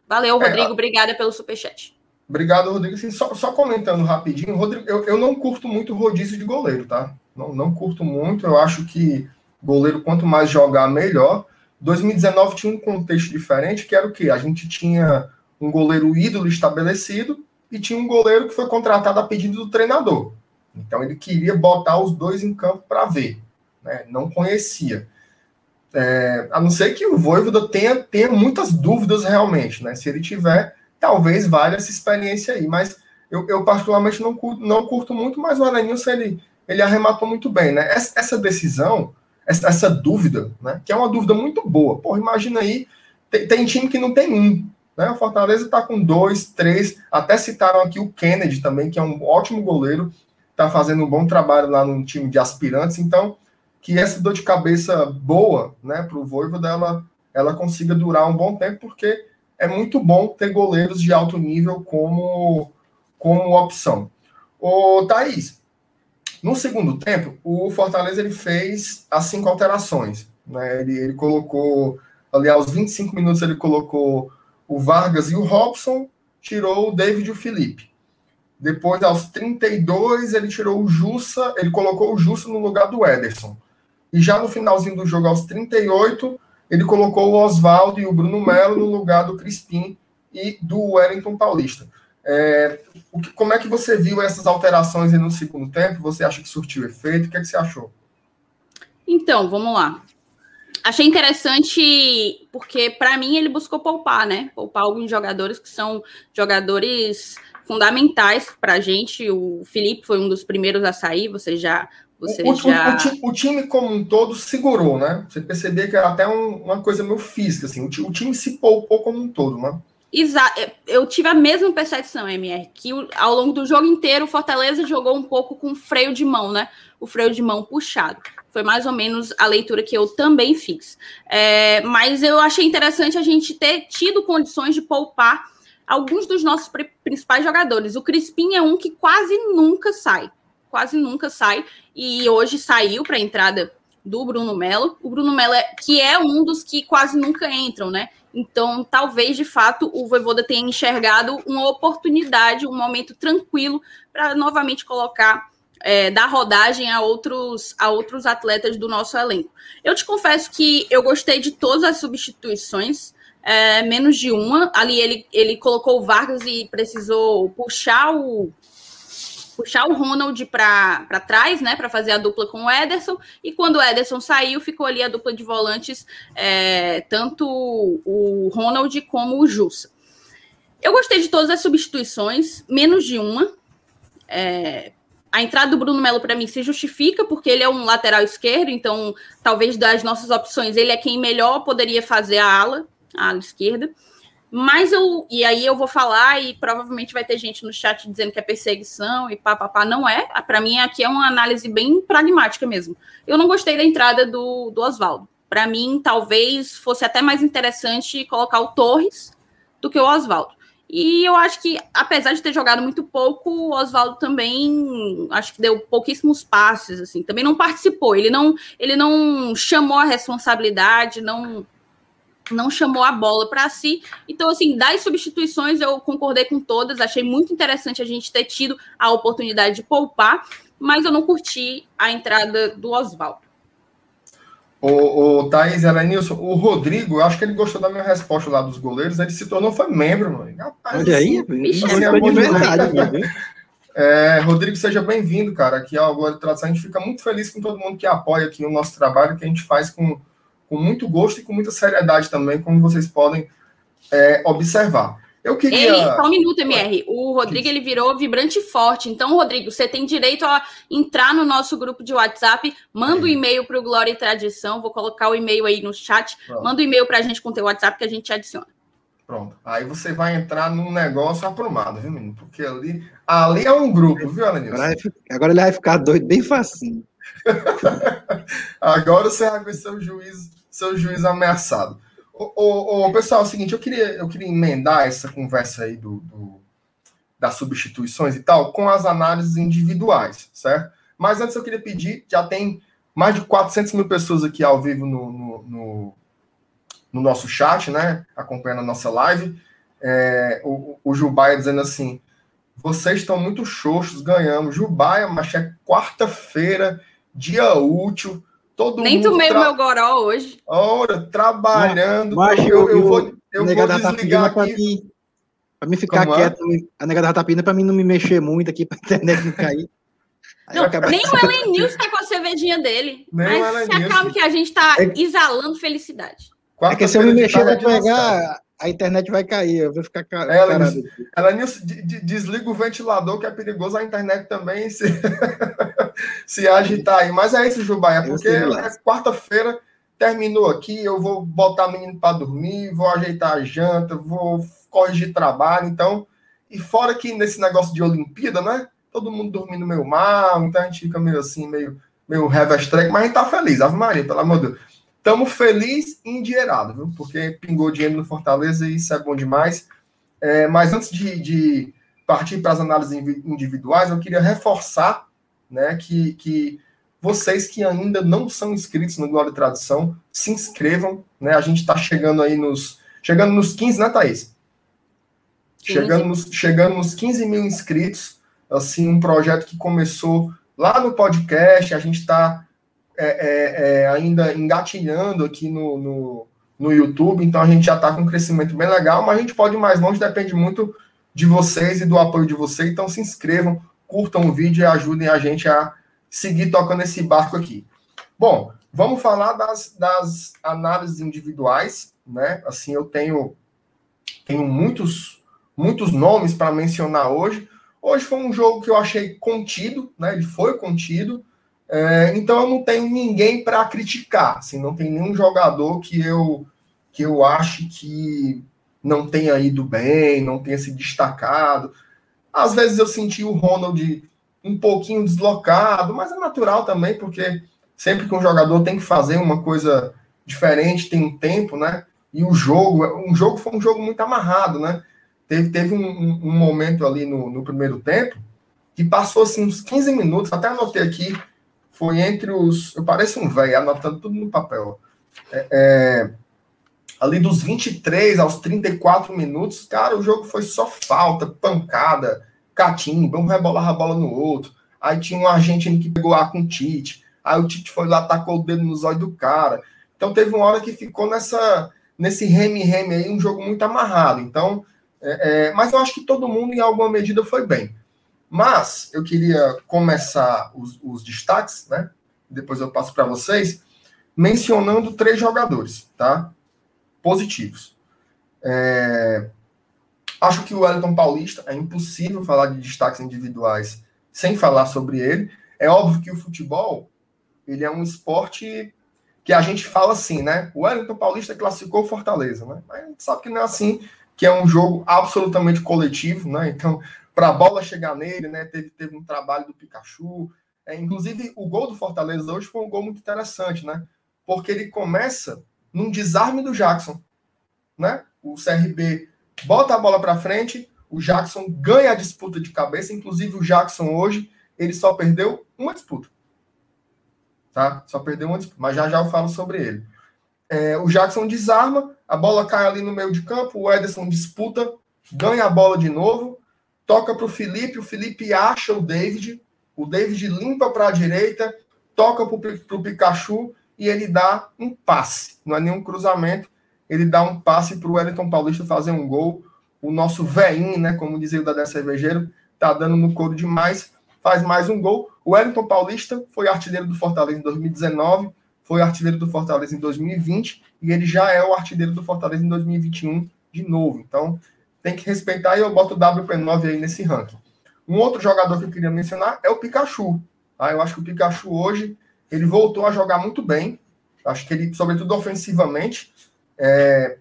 Valeu, é, Rodrigo. É, obrigada pelo superchat. Obrigado, Rodrigo. Assim, só, só, comentando rapidinho, Rodrigo, eu, eu não curto muito rodízio de goleiro, tá? Não, não curto muito. Eu acho que goleiro, quanto mais jogar, melhor. 2019 tinha um contexto diferente, que era o quê? A gente tinha um goleiro ídolo estabelecido e tinha um goleiro que foi contratado a pedido do treinador. Então ele queria botar os dois em campo para ver. Né? Não conhecia. É, a não ser que o Voivoda tenha, tenha muitas dúvidas realmente. Né? Se ele tiver, talvez valha essa experiência aí. Mas eu, eu particularmente não curto, não curto muito, mas o Alanilson ele, ele arrematou muito bem. Né? Essa, essa decisão, essa, essa, dúvida, né? que é uma dúvida muito boa. Porra, imagina aí, tem, tem time que não tem um. Né? O Fortaleza está com dois, três, até citaram aqui o Kennedy também, que é um ótimo goleiro, está fazendo um bom trabalho lá no time de aspirantes, então que essa dor de cabeça boa né, para o Voivoda, ela, ela consiga durar um bom tempo, porque é muito bom ter goleiros de alto nível como, como opção. O Thaís, no segundo tempo, o Fortaleza ele fez as cinco alterações. Né? Ele, ele colocou, ali aos 25 minutos, ele colocou o Vargas e o Robson, tirou o David e o Felipe. Depois, aos 32, ele tirou o Jussa, ele colocou o Jussa no lugar do Ederson. E já no finalzinho do jogo, aos 38, ele colocou o Oswaldo e o Bruno Melo no lugar do Crispim e do Wellington Paulista. É, como é que você viu essas alterações no segundo tempo? Você acha que surtiu efeito? O que, é que você achou? Então, vamos lá. Achei interessante porque, para mim, ele buscou poupar, né? Poupar alguns jogadores que são jogadores fundamentais para a gente. O Felipe foi um dos primeiros a sair, você já. Você o, já... O, o, o, time como um todo segurou, né? Você percebia que era até um, uma coisa meio física, assim. O, o time se poupou como um todo, né? Exato. Eu tive a mesma percepção, MR, que ao longo do jogo inteiro o Fortaleza jogou um pouco com freio de mão, né? O freio de mão puxado. Foi mais ou menos a leitura que eu também fiz. É, mas eu achei interessante a gente ter tido condições de poupar alguns dos nossos principais jogadores. O Crispim é um que quase nunca sai. Quase nunca sai. E hoje saiu para a entrada do Bruno Melo. O Bruno Melo, é, que é um dos que quase nunca entram, né? Então, talvez de fato o Voivoda tenha enxergado uma oportunidade, um momento tranquilo para novamente colocar é, dar rodagem a outros, a outros atletas do nosso elenco. Eu te confesso que eu gostei de todas as substituições, é, menos de uma. Ali ele, ele colocou o Vargas e precisou puxar o puxar o Ronald para trás, né, para fazer a dupla com o Ederson. E quando o Ederson saiu, ficou ali a dupla de volantes, é, tanto o Ronald como o Jussa. Eu gostei de todas as substituições, menos de uma. É, a entrada do Bruno Melo para mim se justifica porque ele é um lateral esquerdo, então talvez das nossas opções ele é quem melhor poderia fazer a ala, a ala esquerda. Mas eu, e aí eu vou falar e provavelmente vai ter gente no chat dizendo que é perseguição e papapá, não é. Para mim aqui é uma análise bem pragmática mesmo. Eu não gostei da entrada do, do Oswaldo. Para mim, talvez fosse até mais interessante colocar o Torres do que o Oswaldo. E eu acho que, apesar de ter jogado muito pouco, o Oswaldo também acho que deu pouquíssimos passes, assim, também não participou. Ele não, ele não chamou a responsabilidade, não não chamou a bola para si. Então, assim, das substituições eu concordei com todas, achei muito interessante a gente ter tido a oportunidade de poupar, mas eu não curti a entrada do Oswaldo. O, o Thaís Elenilson, o Rodrigo, eu acho que ele gostou da minha resposta lá dos goleiros, ele se tornou foi membro, mano. Rapaz, Olha aí, assim, é de verdade, é, Rodrigo, seja bem-vindo, cara, aqui ao Glória de Tradução. A gente fica muito feliz com todo mundo que apoia aqui o nosso trabalho, que a gente faz com, com muito gosto e com muita seriedade também, como vocês podem é, observar. Eu queria. Ele, só um minuto, MR. O Rodrigo ele virou vibrante forte. Então, Rodrigo, você tem direito a entrar no nosso grupo de WhatsApp. Manda o um e-mail para o Glória e Tradição. Vou colocar o e-mail aí no chat. Manda o um e-mail para a gente com o teu WhatsApp que a gente te adiciona. Pronto. Aí você vai entrar num negócio aprumado, viu, menino? Porque ali, ali é um grupo, viu, Alanilson? Agora, agora ele vai ficar doido bem facinho. [laughs] agora você vai ver seu juiz, seu juiz ameaçado. Ô, pessoal, é o seguinte, eu queria, eu queria emendar essa conversa aí do, do, das substituições e tal com as análises individuais, certo? Mas antes eu queria pedir, já tem mais de 400 mil pessoas aqui ao vivo no, no, no, no nosso chat, né? Acompanhando a nossa live. É, o, o Jubaia dizendo assim: vocês estão muito xoxos, ganhamos. Jubaia, mas é quarta-feira, dia útil. Todo Nem tomei tra... meu goró hoje. Ora, trabalhando. Mas, eu, eu, vou, eu vou tá desligar tá aqui. Para mim ficar Como é? quieto, é? a negada tá pedindo para mim não me mexer muito aqui, [laughs] para a internet não cair. Não, nem o [laughs] Ellen News tá com a cervejinha dele. Nem mas se acalme que a gente tá é... exalando felicidade. É que se eu me mexer, vai pegar, a internet vai cair, eu vou ficar ela, ela, ela desliga o ventilador, que é perigoso a internet também [laughs] se, se agitar aí. Mas é isso, Jubaia, porque é quarta-feira terminou aqui, eu vou botar o menino para dormir, vou ajeitar a janta, vou corrigir trabalho, então. E fora que nesse negócio de Olimpíada, né? Todo mundo dormindo meio mal, então a gente fica meio assim, meio, meio revestrec, mas a gente tá feliz, Ave Maria, pelo amor de Deus. Estamos felizes e endinheirados, viu? Porque pingou dinheiro no Fortaleza e isso é bom demais. É, mas antes de, de partir para as análises individuais, eu queria reforçar né, que, que vocês que ainda não são inscritos no Glória e Tradição, se inscrevam. Né? A gente está chegando aí nos. Chegando nos 15, né, Thaís? Chegando nos, chegando nos 15 mil inscritos. Assim, um projeto que começou lá no podcast. A gente está é, é, é, ainda engatinhando aqui no, no, no YouTube, então a gente já está com um crescimento bem legal, mas a gente pode ir mais longe, depende muito de vocês e do apoio de vocês. Então se inscrevam, curtam o vídeo e ajudem a gente a seguir tocando esse barco aqui. Bom, vamos falar das, das análises individuais, né? Assim, eu tenho, tenho muitos, muitos nomes para mencionar hoje. Hoje foi um jogo que eu achei contido, né? Ele foi contido. É, então eu não tenho ninguém para criticar, assim, não tem nenhum jogador que eu que eu ache que não tenha ido bem, não tenha se destacado. Às vezes eu senti o Ronald um pouquinho deslocado, mas é natural também, porque sempre que um jogador tem que fazer uma coisa diferente, tem um tempo, né? E o jogo, um jogo foi um jogo muito amarrado, né? Teve, teve um, um, momento ali no, no primeiro tempo que passou assim uns 15 minutos, até anotei aqui, foi entre os. Eu pareço um velho, anotando tudo no papel. É, é, ali dos 23 aos 34 minutos, cara, o jogo foi só falta, pancada, catimba, um rebolava a bola no outro. Aí tinha um argentino que pegou A com o Tite. Aí o Tite foi lá, tacou o dedo nos olhos do cara. Então teve uma hora que ficou nessa nesse reme-reme aí, um jogo muito amarrado. Então, é, é, mas eu acho que todo mundo, em alguma medida, foi bem. Mas eu queria começar os, os destaques, né? Depois eu passo para vocês, mencionando três jogadores, tá? Positivos. É... Acho que o Wellington Paulista é impossível falar de destaques individuais sem falar sobre ele. É óbvio que o futebol ele é um esporte que a gente fala assim, né? O Wellington Paulista classificou Fortaleza, né? Mas a gente sabe que não é assim, que é um jogo absolutamente coletivo, né? Então para a bola chegar nele, né? Teve, teve um trabalho do Pikachu. É, inclusive, o gol do Fortaleza hoje foi um gol muito interessante, né? Porque ele começa num desarme do Jackson, né? O CRB bota a bola para frente, o Jackson ganha a disputa de cabeça. Inclusive, o Jackson hoje ele só perdeu uma disputa, tá? Só perdeu uma disputa, mas já já eu falo sobre ele. É, o Jackson desarma, a bola cai ali no meio de campo, o Ederson disputa, ganha a bola de novo toca para o Felipe, o Felipe acha o David, o David limpa para a direita, toca para o Pikachu e ele dá um passe, não é nenhum cruzamento, ele dá um passe para o Wellington Paulista fazer um gol. O nosso veinho, né, como dizia o Dadé Cervejeiro, tá dando no couro demais, faz mais um gol. O Wellington Paulista foi artilheiro do Fortaleza em 2019, foi artilheiro do Fortaleza em 2020 e ele já é o artilheiro do Fortaleza em 2021 de novo. Então, tem que respeitar e eu boto o WP9 aí nesse ranking. Um outro jogador que eu queria mencionar é o Pikachu. Tá? Eu acho que o Pikachu hoje ele voltou a jogar muito bem. Acho que ele, sobretudo ofensivamente, é...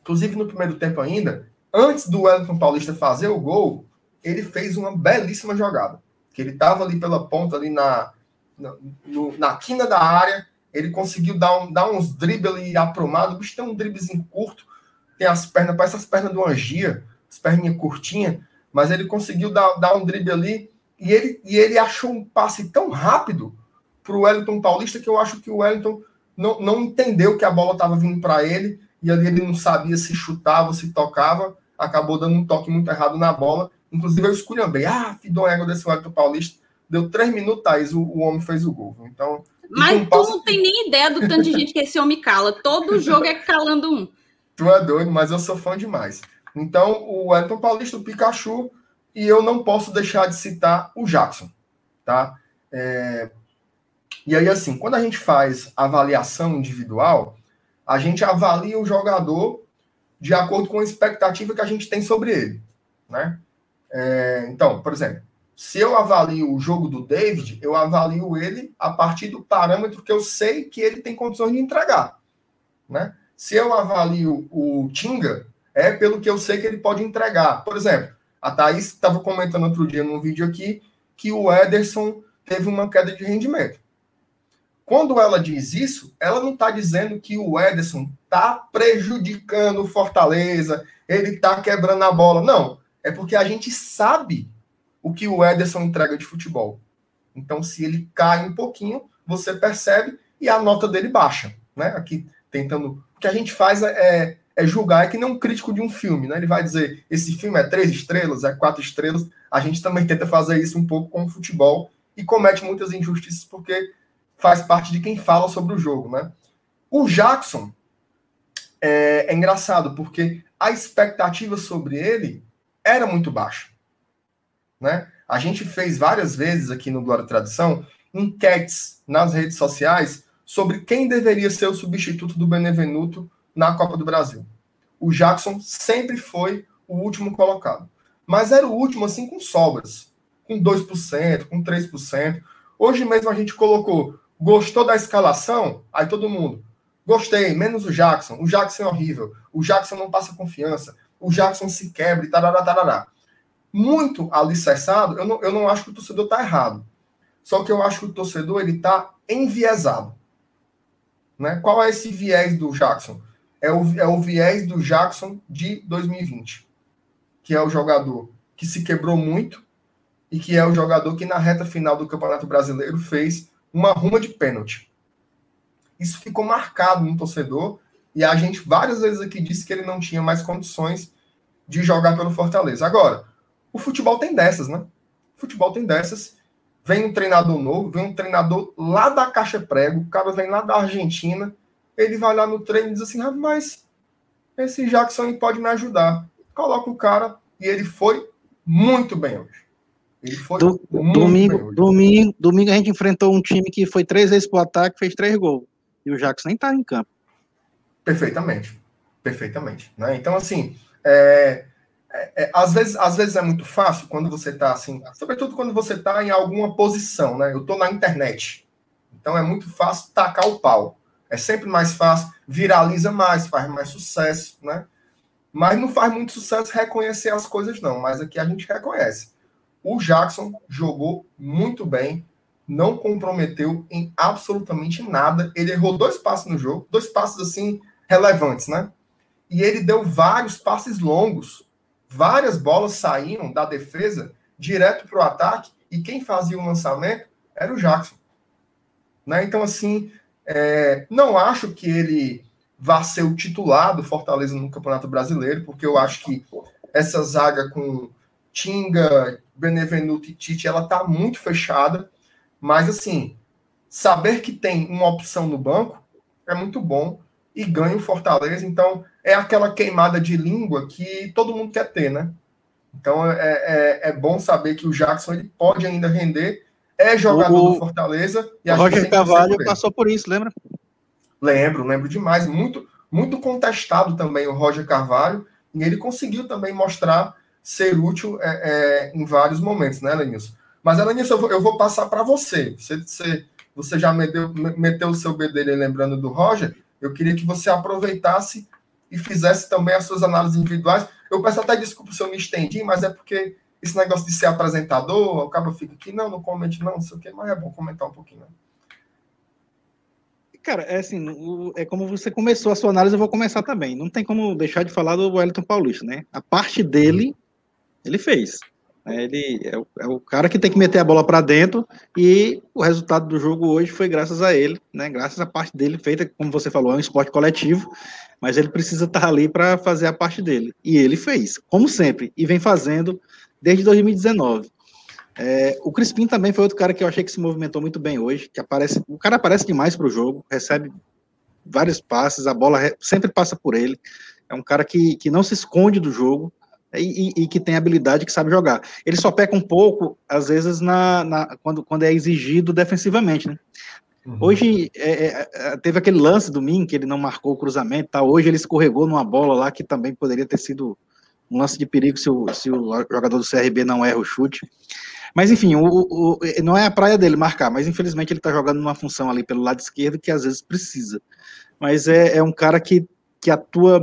inclusive no primeiro tempo ainda, antes do Wellington Paulista fazer o gol, ele fez uma belíssima jogada. Que ele estava ali pela ponta, ali na, na, no, na quina da área, ele conseguiu dar, um, dar uns dribles ali aprumado. O bicho tem um driblezinho curto, tem as pernas, parece as pernas do Angia, as perninhas curtinhas, mas ele conseguiu dar, dar um drible ali e ele, e ele achou um passe tão rápido para o Wellington Paulista que eu acho que o Wellington não, não entendeu que a bola estava vindo para ele e ali ele não sabia se chutava, se tocava, acabou dando um toque muito errado na bola. Inclusive eu esculhambei, ah, fidão ego desse Wellington Paulista. Deu três minutos, Thaís, o, o homem fez o gol. Então. Mas tu não tem nem ideia do tanto de gente que esse homem cala. Todo jogo é calando um. Tu é doido, mas eu sou fã demais. Então, o Wellington Paulista, o Pikachu, e eu não posso deixar de citar o Jackson, tá? É... E aí, assim, quando a gente faz avaliação individual, a gente avalia o jogador de acordo com a expectativa que a gente tem sobre ele, né? É... Então, por exemplo, se eu avalio o jogo do David, eu avalio ele a partir do parâmetro que eu sei que ele tem condições de entregar, né? Se eu avalio o Tinga, é pelo que eu sei que ele pode entregar. Por exemplo, a Thaís estava comentando outro dia num vídeo aqui que o Ederson teve uma queda de rendimento. Quando ela diz isso, ela não está dizendo que o Ederson está prejudicando o Fortaleza, ele está quebrando a bola. Não, é porque a gente sabe o que o Ederson entrega de futebol. Então, se ele cai um pouquinho, você percebe e a nota dele baixa. Né? Aqui, tentando. Que a gente faz é, é é julgar, é que nem um crítico de um filme, né? Ele vai dizer, esse filme é três estrelas, é quatro estrelas. A gente também tenta fazer isso um pouco com o futebol e comete muitas injustiças porque faz parte de quem fala sobre o jogo, né? O Jackson é, é engraçado porque a expectativa sobre ele era muito baixa, né? A gente fez várias vezes aqui no Glória Tradição enquetes nas redes sociais sobre quem deveria ser o substituto do Benevenuto na Copa do Brasil. O Jackson sempre foi o último colocado. Mas era o último, assim, com sobras. Com 2%, com 3%. Hoje mesmo a gente colocou, gostou da escalação? Aí todo mundo, gostei, menos o Jackson. O Jackson é horrível. O Jackson não passa confiança. O Jackson se quebra e tarará, tarará. Muito alicerçado, eu não, eu não acho que o torcedor está errado. Só que eu acho que o torcedor ele está enviesado. Né? Qual é esse viés do Jackson? é o, é o viés do Jackson de 2020, que é o jogador que se quebrou muito e que é o jogador que na reta final do Campeonato Brasileiro fez uma ruma de pênalti. Isso ficou marcado no torcedor e a gente várias vezes aqui disse que ele não tinha mais condições de jogar pelo Fortaleza. Agora, o futebol tem dessas, né? O futebol tem dessas. Vem um treinador novo, vem um treinador lá da Caixa Prego, o cara vem lá da Argentina, ele vai lá no treino e diz assim, mas esse Jackson pode me ajudar. Coloca o cara e ele foi muito bem hoje. Ele foi Do, domingo, domingo, domingo a gente enfrentou um time que foi três vezes pro ataque, fez três gols. E o Jackson nem tá em campo. Perfeitamente. Perfeitamente. Né? Então, assim, é, é, é, às, vezes, às vezes é muito fácil quando você está assim, sobretudo quando você está em alguma posição, né? Eu estou na internet. Então é muito fácil tacar o pau. É sempre mais fácil, viraliza mais, faz mais sucesso, né? Mas não faz muito sucesso reconhecer as coisas, não. Mas aqui a gente reconhece. O Jackson jogou muito bem, não comprometeu em absolutamente nada. Ele errou dois passos no jogo, dois passos assim relevantes, né? E ele deu vários passes longos. Várias bolas saíam da defesa direto para o ataque e quem fazia o lançamento era o Jackson. Né? Então, assim, é, não acho que ele vá ser o titular do Fortaleza no Campeonato Brasileiro, porque eu acho que essa zaga com Tinga, Benevenuto e Tite, ela tá muito fechada. Mas, assim, saber que tem uma opção no banco é muito bom e ganha o Fortaleza. Então, é aquela queimada de língua que todo mundo quer ter, né? Então, é, é, é bom saber que o Jackson ele pode ainda render é jogador o, do Fortaleza. E o Roger Carvalho passou por isso, lembra? Lembro, lembro demais. Muito, muito contestado também o Roger Carvalho, e ele conseguiu também mostrar ser útil é, é, em vários momentos, né, Lenilson? Mas, Lenilson, eu vou, eu vou passar para você. você. Você, você já meteu, meteu o seu bedelho lembrando do Roger. Eu queria que você aproveitasse e fizesse também as suas análises individuais. Eu peço até desculpa se eu me estendi, mas é porque esse negócio de ser apresentador, o cabo fica aqui, não, não comente não, não sei o quê, mas é bom comentar um pouquinho. Cara, é assim, é como você começou a sua análise, eu vou começar também. Não tem como deixar de falar do Wellington Paulista, né? A parte dele, ele fez. Ele é o, é o cara que tem que meter a bola para dentro e o resultado do jogo hoje foi graças a ele, né? Graças à parte dele feita, como você falou, é um esporte coletivo, mas ele precisa estar ali para fazer a parte dele. E ele fez, como sempre, e vem fazendo desde 2019. É, o Crispim também foi outro cara que eu achei que se movimentou muito bem hoje, que aparece, o cara aparece demais para o jogo, recebe vários passes, a bola sempre passa por ele. É um cara que, que não se esconde do jogo e, e, e que tem habilidade, que sabe jogar. Ele só peca um pouco, às vezes, na, na quando, quando é exigido defensivamente, né? Uhum. Hoje é, é, é teve aquele lance do Min que ele não marcou o cruzamento, tá? Hoje ele escorregou numa bola lá que também poderia ter sido um lance de perigo se o, se o jogador do CRB não erra o chute. Mas enfim, o, o, não é a praia dele marcar, mas infelizmente ele está jogando numa função ali pelo lado esquerdo que às vezes precisa. Mas é, é um cara que, que atua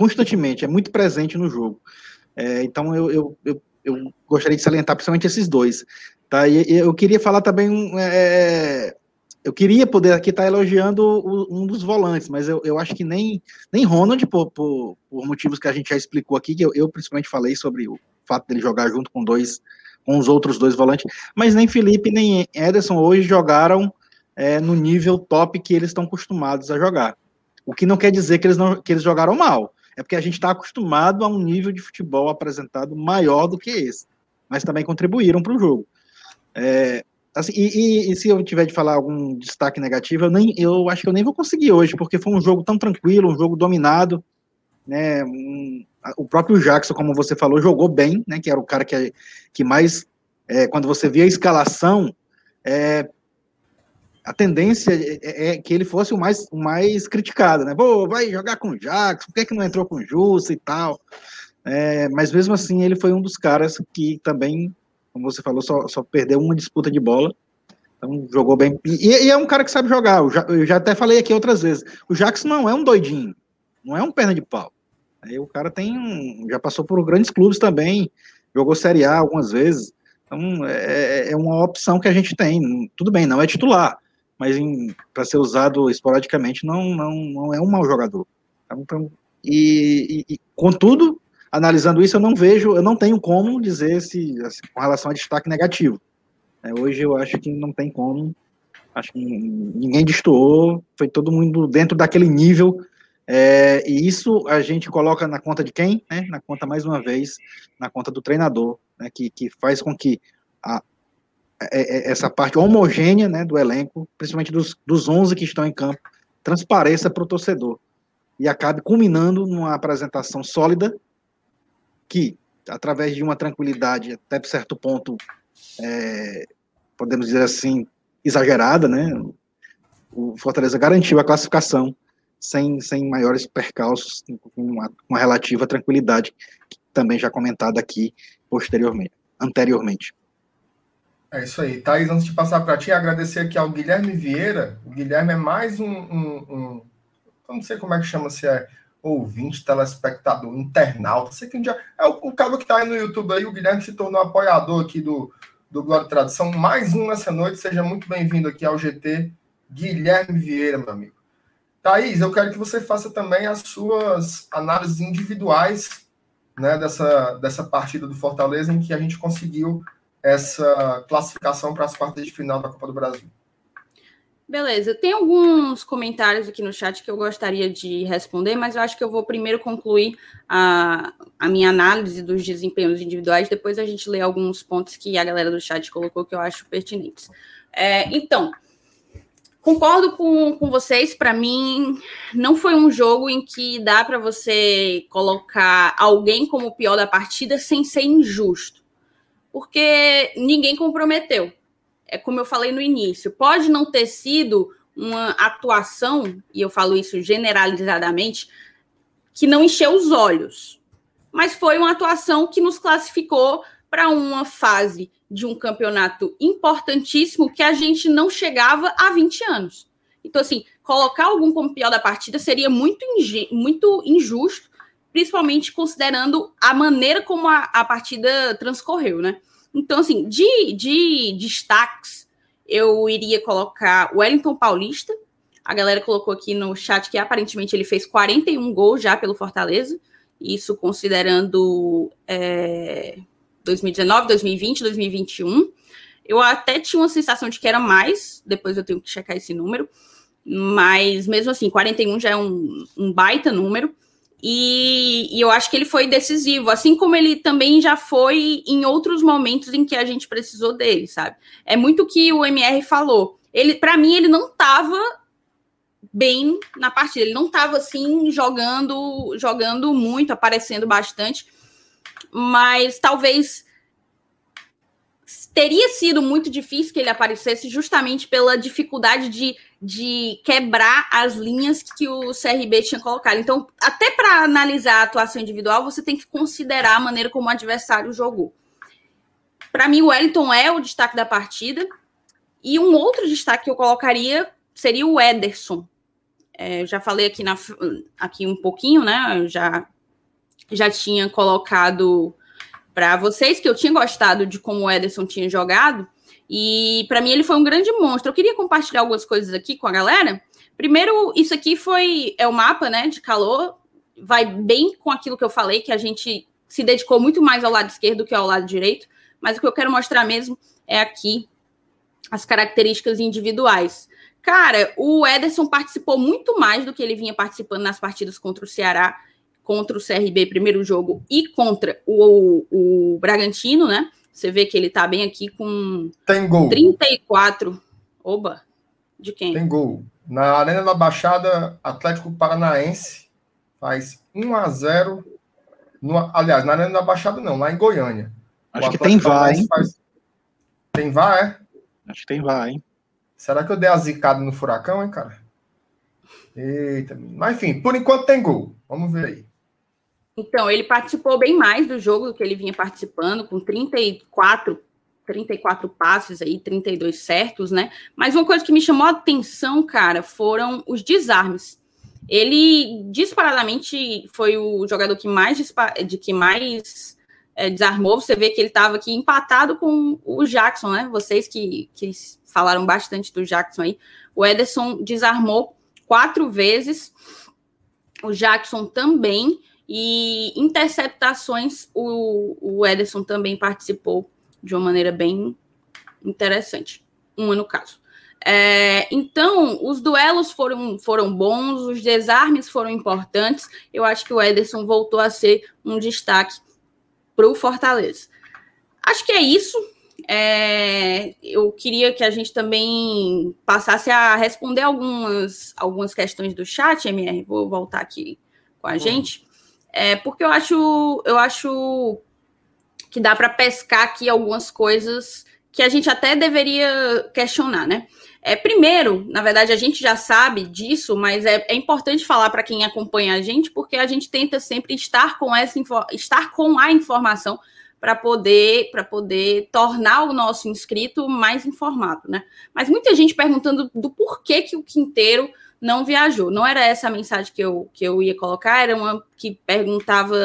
constantemente, é muito presente no jogo. É, então eu, eu, eu, eu, gostaria de salientar principalmente esses dois. Tá? E, eu queria falar também. É, eu queria poder aqui estar elogiando o, um dos volantes, mas eu, eu acho que nem, nem Ronald, por, por, por motivos que a gente já explicou aqui, que eu, eu principalmente falei sobre o fato dele jogar junto com dois com os outros dois volantes, mas nem Felipe nem Ederson hoje jogaram é, no nível top que eles estão acostumados a jogar. O que não quer dizer que eles, não, que eles jogaram mal, é porque a gente está acostumado a um nível de futebol apresentado maior do que esse, mas também contribuíram para o jogo. É, assim, e, e, e, se eu tiver de falar algum destaque negativo, eu, nem, eu acho que eu nem vou conseguir hoje, porque foi um jogo tão tranquilo, um jogo dominado, né, um, o próprio Jackson, como você falou, jogou bem, né? Que era o cara que, que mais, é, quando você via a escalação, é, a tendência é, é, é, que ele fosse o mais, o mais criticado, né? Pô, vai jogar com o Jackson, por que, que não entrou com o Justo e tal? É, mas mesmo assim, ele foi um dos caras que também, como você falou, só, só perdeu uma disputa de bola. Então, jogou bem. E, e é um cara que sabe jogar. Eu já, eu já até falei aqui outras vezes. O Jackson não é um doidinho, não é um perna de pau. Aí o cara tem, já passou por grandes clubes também, jogou Série A algumas vezes. Então é, é uma opção que a gente tem. Tudo bem, não é titular, mas para ser usado esporadicamente não, não, não é um mau jogador. Então, e, e, e, contudo, analisando isso, eu não vejo, eu não tenho como dizer se assim, com relação a destaque negativo. É, hoje eu acho que não tem como. Acho que ninguém destoou, foi todo mundo dentro daquele nível é, e isso a gente coloca na conta de quem? Né? Na conta, mais uma vez, na conta do treinador, né? que, que faz com que a, essa parte homogênea né, do elenco, principalmente dos, dos 11 que estão em campo, transpareça para o torcedor e acabe culminando numa apresentação sólida que, através de uma tranquilidade até certo ponto, é, podemos dizer assim, exagerada, né? O Fortaleza garantiu a classificação sem, sem maiores percalços, com uma, uma relativa tranquilidade, também já comentado aqui posteriormente, anteriormente. É isso aí. Thaís, antes de passar para ti, agradecer aqui ao Guilherme Vieira. O Guilherme é mais um, um, um não sei como é que chama, se é ouvinte, telespectador, internauta, sei que já é o, o cara que está aí no YouTube aí, o Guilherme se tornou apoiador aqui do, do Glória e Tradição. Mais um nessa noite, seja muito bem-vindo aqui ao GT. Guilherme Vieira, meu amigo. Thaís, eu quero que você faça também as suas análises individuais né, dessa, dessa partida do Fortaleza, em que a gente conseguiu essa classificação para as quartas de final da Copa do Brasil. Beleza, tem alguns comentários aqui no chat que eu gostaria de responder, mas eu acho que eu vou primeiro concluir a, a minha análise dos desempenhos individuais, depois a gente lê alguns pontos que a galera do chat colocou que eu acho pertinentes. É, então, Concordo com, com vocês. Para mim, não foi um jogo em que dá para você colocar alguém como o pior da partida sem ser injusto, porque ninguém comprometeu. É como eu falei no início. Pode não ter sido uma atuação, e eu falo isso generalizadamente, que não encheu os olhos, mas foi uma atuação que nos classificou para uma fase de um campeonato importantíssimo que a gente não chegava há 20 anos. Então, assim, colocar algum como pior da partida seria muito, muito injusto, principalmente considerando a maneira como a, a partida transcorreu, né? Então, assim, de, de destaques, eu iria colocar Wellington Paulista. A galera colocou aqui no chat que aparentemente ele fez 41 gols já pelo Fortaleza. Isso considerando é, 2019, 2020, 2021. Eu até tinha uma sensação de que era mais, depois eu tenho que checar esse número, mas mesmo assim, 41 já é um, um baita número. E, e, eu acho que ele foi decisivo, assim como ele também já foi em outros momentos em que a gente precisou dele, sabe? É muito o que o MR falou. Ele, para mim, ele não estava bem na partida. Ele não estava assim jogando, jogando muito, aparecendo bastante, mas talvez teria sido muito difícil que ele aparecesse justamente pela dificuldade de, de quebrar as linhas que o CRB tinha colocado. Então, até para analisar a atuação individual, você tem que considerar a maneira como o adversário jogou. Para mim, o Wellington é o destaque da partida. E um outro destaque que eu colocaria seria o Ederson. É, já falei aqui, na, aqui um pouquinho, né? Eu já, já tinha colocado para vocês que eu tinha gostado de como o Ederson tinha jogado. E para mim ele foi um grande monstro. Eu queria compartilhar algumas coisas aqui com a galera. Primeiro, isso aqui foi é o mapa, né, de calor. Vai bem com aquilo que eu falei, que a gente se dedicou muito mais ao lado esquerdo do que ao lado direito. Mas o que eu quero mostrar mesmo é aqui as características individuais. Cara, o Ederson participou muito mais do que ele vinha participando nas partidas contra o Ceará contra o CRB, primeiro jogo, e contra o, o, Bragantino, né? Você vê que ele tá bem aqui com Tem gol. 34. Oba, de quem? Tem gol. Na Arena da Baixada, Atlético Paranaense faz 1 a 0 no, aliás, na Arena da Baixada não, lá em Goiânia. Acho que tem VAR, hein? Faz... Tem VAR, é? Acho que tem VAR, hein? Será que eu dei a zicada no furacão, hein, cara? Eita, mas enfim, por enquanto tem gol. Vamos ver aí. Então, ele participou bem mais do jogo do que ele vinha participando, com 34, 34 passes aí, 32 certos, né? Mas uma coisa que me chamou a atenção, cara, foram os desarmes. Ele disparadamente foi o jogador que mais de que mais é, desarmou. Você vê que ele estava aqui empatado com o Jackson, né? Vocês que, que falaram bastante do Jackson aí. O Ederson desarmou quatro vezes. O Jackson também. E interceptações, o, o Ederson também participou de uma maneira bem interessante. Uma no caso. É, então, os duelos foram, foram bons, os desarmes foram importantes. Eu acho que o Ederson voltou a ser um destaque para o Fortaleza. Acho que é isso. É, eu queria que a gente também passasse a responder algumas, algumas questões do chat, MR. Vou voltar aqui com a gente. É, porque eu acho, eu acho que dá para pescar aqui algumas coisas que a gente até deveria questionar, né? É, primeiro, na verdade, a gente já sabe disso, mas é, é importante falar para quem acompanha a gente, porque a gente tenta sempre estar com essa estar com a informação para poder para poder tornar o nosso inscrito mais informado, né? Mas muita gente perguntando do porquê que o Quinteiro não viajou. Não era essa a mensagem que eu, que eu ia colocar, era uma que perguntava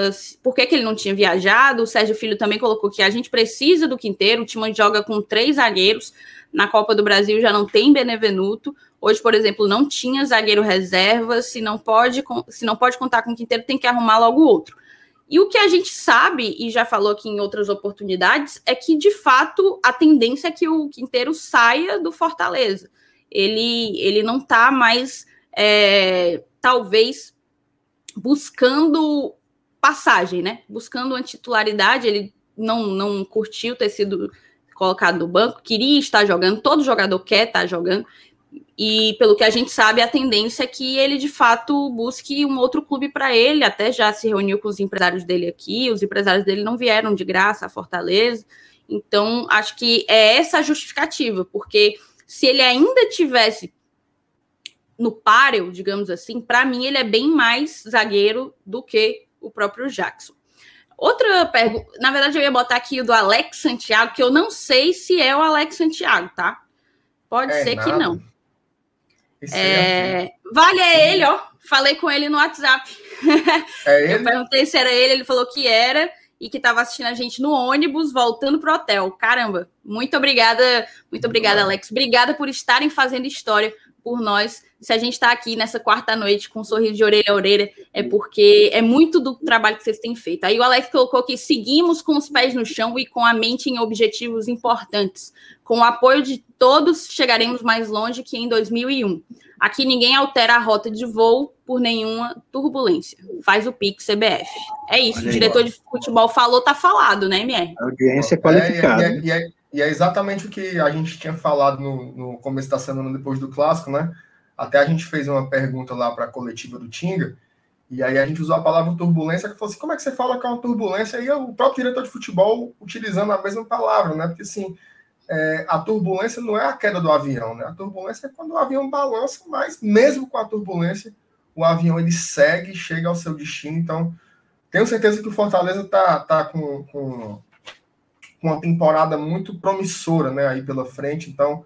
por que, que ele não tinha viajado. O Sérgio Filho também colocou que a gente precisa do Quinteiro. O time joga com três zagueiros. Na Copa do Brasil já não tem Benevenuto. Hoje, por exemplo, não tinha zagueiro reserva. Se não pode, se não pode contar com o Quinteiro, tem que arrumar logo outro. E o que a gente sabe, e já falou aqui em outras oportunidades, é que, de fato, a tendência é que o Quinteiro saia do Fortaleza ele, ele não está mais, é, talvez, buscando passagem, né? Buscando uma titularidade, ele não, não curtiu ter sido colocado no banco, queria estar jogando, todo jogador quer estar jogando, e pelo que a gente sabe, a tendência é que ele de fato busque um outro clube para ele. Até já se reuniu com os empresários dele aqui, os empresários dele não vieram de graça a Fortaleza. Então, acho que é essa a justificativa, porque se ele ainda tivesse no páreo, digamos assim, para mim ele é bem mais zagueiro do que o próprio Jackson. Outra pergunta, na verdade eu ia botar aqui o do Alex Santiago, que eu não sei se é o Alex Santiago, tá? Pode é ser nada. que não. É... Vale é ele, ó. Falei com ele no WhatsApp. É? [laughs] Eu perguntei se era ele, ele falou que era e que estava assistindo a gente no ônibus voltando pro hotel. Caramba, muito obrigada, muito obrigada, Alex. Obrigada por estarem fazendo história por nós. Se a gente está aqui nessa quarta noite com um sorriso de orelha a orelha, é porque é muito do trabalho que vocês têm feito. Aí o Alex colocou que seguimos com os pés no chão e com a mente em objetivos importantes. Com o apoio de todos, chegaremos mais longe que em 2001. Aqui ninguém altera a rota de voo por nenhuma turbulência. Faz o Pix CBF. É isso. o diretor de futebol falou, tá falado, né, MR? A audiência é qualificada. É, é, é, e é, exatamente o que a gente tinha falado no, no começo da semana depois do clássico, né? Até a gente fez uma pergunta lá para a coletiva do Tinga, e aí a gente usou a palavra turbulência, que falou assim: como é que você fala que é uma turbulência? E o próprio diretor de futebol utilizando a mesma palavra, né? Porque assim é, a turbulência não é a queda do avião, né? A turbulência é quando o avião balança, mas mesmo com a turbulência, o avião ele segue chega ao seu destino. Então, tenho certeza que o Fortaleza tá, tá com, com, com uma temporada muito promissora, né? Aí pela frente. Então,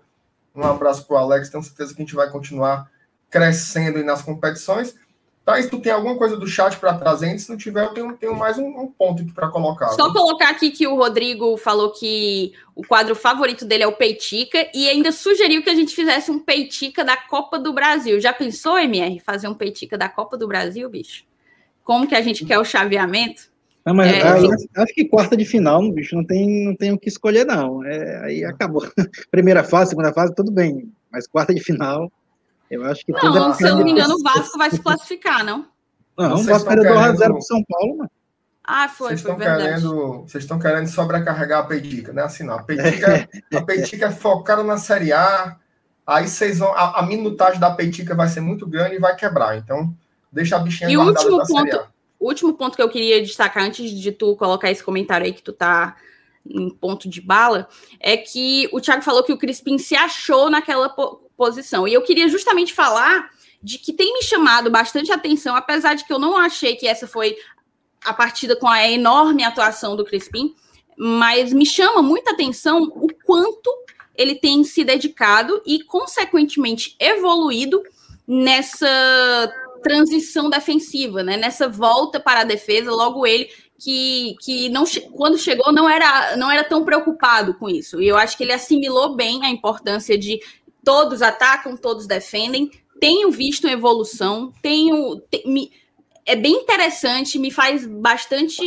um abraço para o Alex. Tenho certeza que a gente vai continuar crescendo nas competições. Thaís, tu tem alguma coisa do chat para trazer? Se não tiver, eu tenho, tenho mais um, um ponto para colocar. Só viu? colocar aqui que o Rodrigo falou que o quadro favorito dele é o Peitica e ainda sugeriu que a gente fizesse um Peitica da Copa do Brasil. Já pensou, MR, fazer um Peitica da Copa do Brasil, bicho? Como que a gente quer o chaveamento? Não, mas é, aí, acho que quarta de final, bicho, não tem, não tem o que escolher, não. É, aí acabou. [laughs] Primeira fase, segunda fase, tudo bem. Mas quarta de final. Eu acho que não, se eu não me engano, o Vasco vai se classificar, não? Não, o Vasco perdeu 2x0 pro São Paulo, mano. Ah, foi, vocês foi verdade. Querendo, vocês estão querendo sobrecarregar a Peitica, né? Assim, não. A Peitica, a Peitica é focada na Série A, aí vocês vão. A, a, minutagem da Peitica vai ser muito grande e vai quebrar. Então, deixa a bichinha e guardada último ponto, O último ponto que eu queria destacar antes de tu colocar esse comentário aí que tu tá em ponto de bala, é que o Thiago falou que o Crispim se achou naquela posição. E eu queria justamente falar de que tem me chamado bastante atenção, apesar de que eu não achei que essa foi a partida com a enorme atuação do Crispim, mas me chama muita atenção o quanto ele tem se dedicado e, consequentemente, evoluído nessa transição defensiva, né? Nessa volta para a defesa, logo ele que, que não quando chegou não era não era tão preocupado com isso. E eu acho que ele assimilou bem a importância de todos atacam, todos defendem. Tenho visto evolução, tenho. Te, me, é bem interessante, me faz bastante.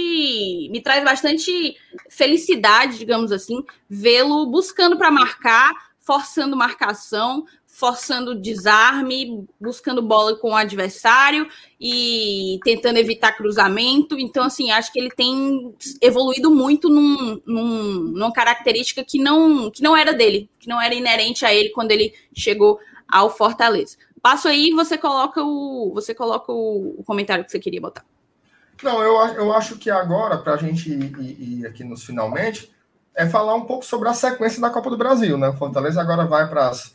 me traz bastante felicidade, digamos assim, vê-lo buscando para marcar, forçando marcação, forçando desarme, buscando bola com o adversário e tentando evitar cruzamento. Então, assim, acho que ele tem evoluído muito num, num, numa característica que não, que não era dele, que não era inerente a ele quando ele chegou ao Fortaleza. Passo aí e você coloca o, você coloca o, comentário que você queria botar. Não, eu, eu acho que agora, para a gente ir, ir, ir aqui nos finalmente, é falar um pouco sobre a sequência da Copa do Brasil, né? O Fortaleza agora vai para as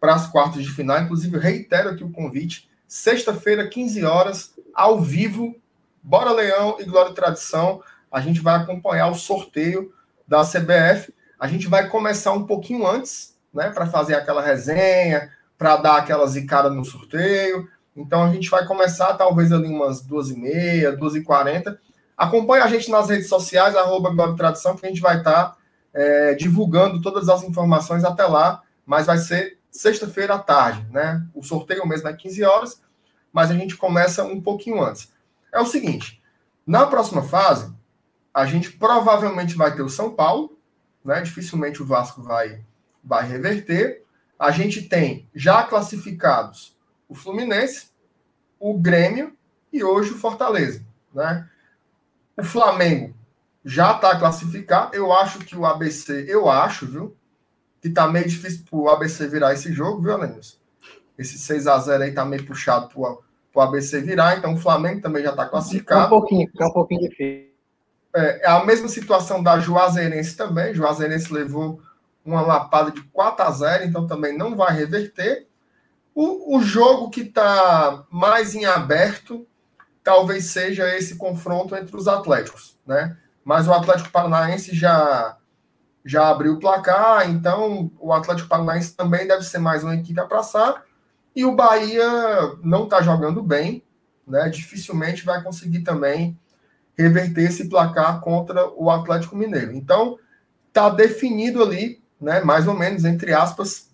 para as quartas de final. Inclusive, reitero aqui o convite. Sexta-feira, 15 horas, ao vivo. Bora Leão e Glória e Tradição. A gente vai acompanhar o sorteio da CBF. A gente vai começar um pouquinho antes, né? Para fazer aquela resenha, para dar aquela zicada no sorteio. Então a gente vai começar talvez ali umas duas e meia, duas e quarenta. Acompanhe a gente nas redes sociais, arroba Glória Tradição, que a gente vai estar tá, é, divulgando todas as informações até lá. Mas vai ser sexta-feira à tarde, né? O sorteio mesmo é 15 horas, mas a gente começa um pouquinho antes. É o seguinte, na próxima fase, a gente provavelmente vai ter o São Paulo, né? Dificilmente o Vasco vai, vai reverter. A gente tem já classificados o Fluminense, o Grêmio e hoje o Fortaleza, né? O Flamengo já está classificado. Eu acho que o ABC, eu acho, viu? Que tá meio difícil pro ABC virar esse jogo, viu, Lenilson? Esse 6 a 0 aí tá meio puxado pro, pro ABC virar, então o Flamengo também já tá classificado. É um pouquinho, é um pouquinho difícil. É, é a mesma situação da Juazeirense também. Juazeirense levou uma lapada de 4 a 0 então também não vai reverter. O, o jogo que está mais em aberto talvez seja esse confronto entre os Atléticos, né? Mas o Atlético Paranaense já já abriu o placar, então o Atlético Paranaense também deve ser mais uma equipe a passar. E o Bahia não está jogando bem, né? Dificilmente vai conseguir também reverter esse placar contra o Atlético Mineiro. Então, está definido ali, né, mais ou menos, entre aspas,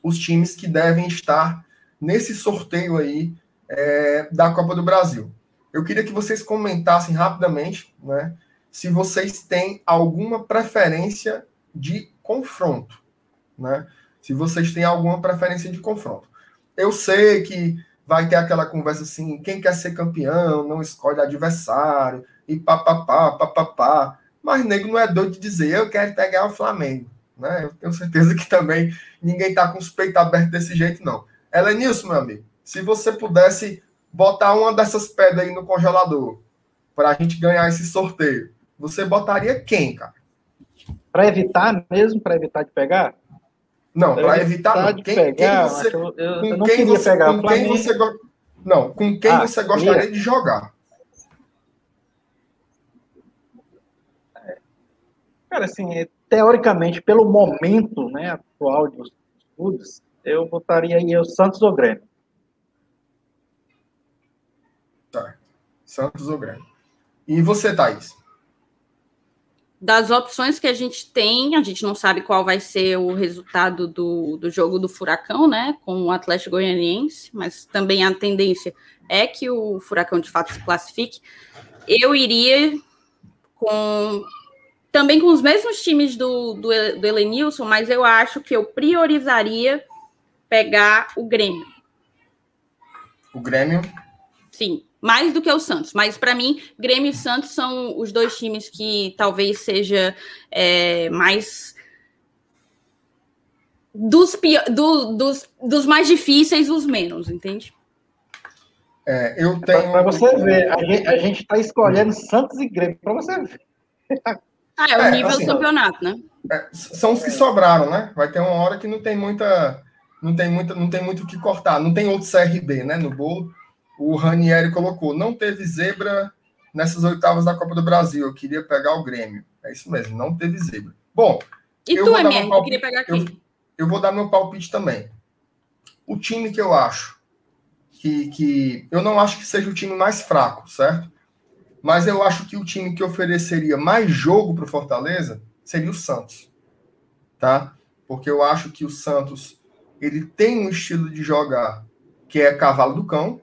os times que devem estar nesse sorteio aí é, da Copa do Brasil. Eu queria que vocês comentassem rapidamente, né, se vocês têm alguma preferência de confronto, né? Se vocês têm alguma preferência de confronto. Eu sei que vai ter aquela conversa assim, quem quer ser campeão não escolhe adversário, e papapá, papapá. Mas nego não é doido de dizer, eu quero pegar o Flamengo. Né? Eu tenho certeza que também ninguém está com os peitos abertos desse jeito, não. Helenilson, meu amigo, se você pudesse botar uma dessas pedras aí no congelador para a gente ganhar esse sorteio, você botaria quem, cara? Para evitar mesmo, para evitar de pegar? Não, para evitar, evitar de quem, pegar, quem você, eu, eu, eu não quem queria você, pegar com quem você Não, com quem ah, você gostaria de jogar? Cara, assim, teoricamente, pelo momento né, atual dos clubes, eu botaria aí o Santos ou Grêmio. Tá. Santos ou Grêmio. E você, Thaís? Das opções que a gente tem, a gente não sabe qual vai ser o resultado do, do jogo do Furacão, né? Com o Atlético Goianiense, mas também a tendência é que o Furacão de fato se classifique. Eu iria com também com os mesmos times do, do, do Elenilson, mas eu acho que eu priorizaria pegar o Grêmio. O Grêmio? Sim, mais do que o Santos. Mas para mim, Grêmio e Santos são os dois times que talvez seja é, mais dos, do, dos, dos mais difíceis, os menos, entende? É, eu tenho. Para você ver, a gente está escolhendo Santos e Grêmio, para você ver. Ah, é o é, nível assim, do campeonato, né? É, são os que sobraram, né? Vai ter uma hora que não tem muita. Não tem, muita, não tem muito o que cortar. Não tem outro CRB, né? No bolo. O Ranieri colocou. Não teve zebra nessas oitavas da Copa do Brasil. Eu queria pegar o Grêmio. É isso mesmo, não teve zebra. Bom. E tu, MR, palpite, queria pegar quem? Eu, eu, vou dar meu palpite também. O time que eu acho que, que. Eu não acho que seja o time mais fraco, certo? Mas eu acho que o time que ofereceria mais jogo para o Fortaleza seria o Santos. Tá? Porque eu acho que o Santos ele tem um estilo de jogar que é cavalo do cão,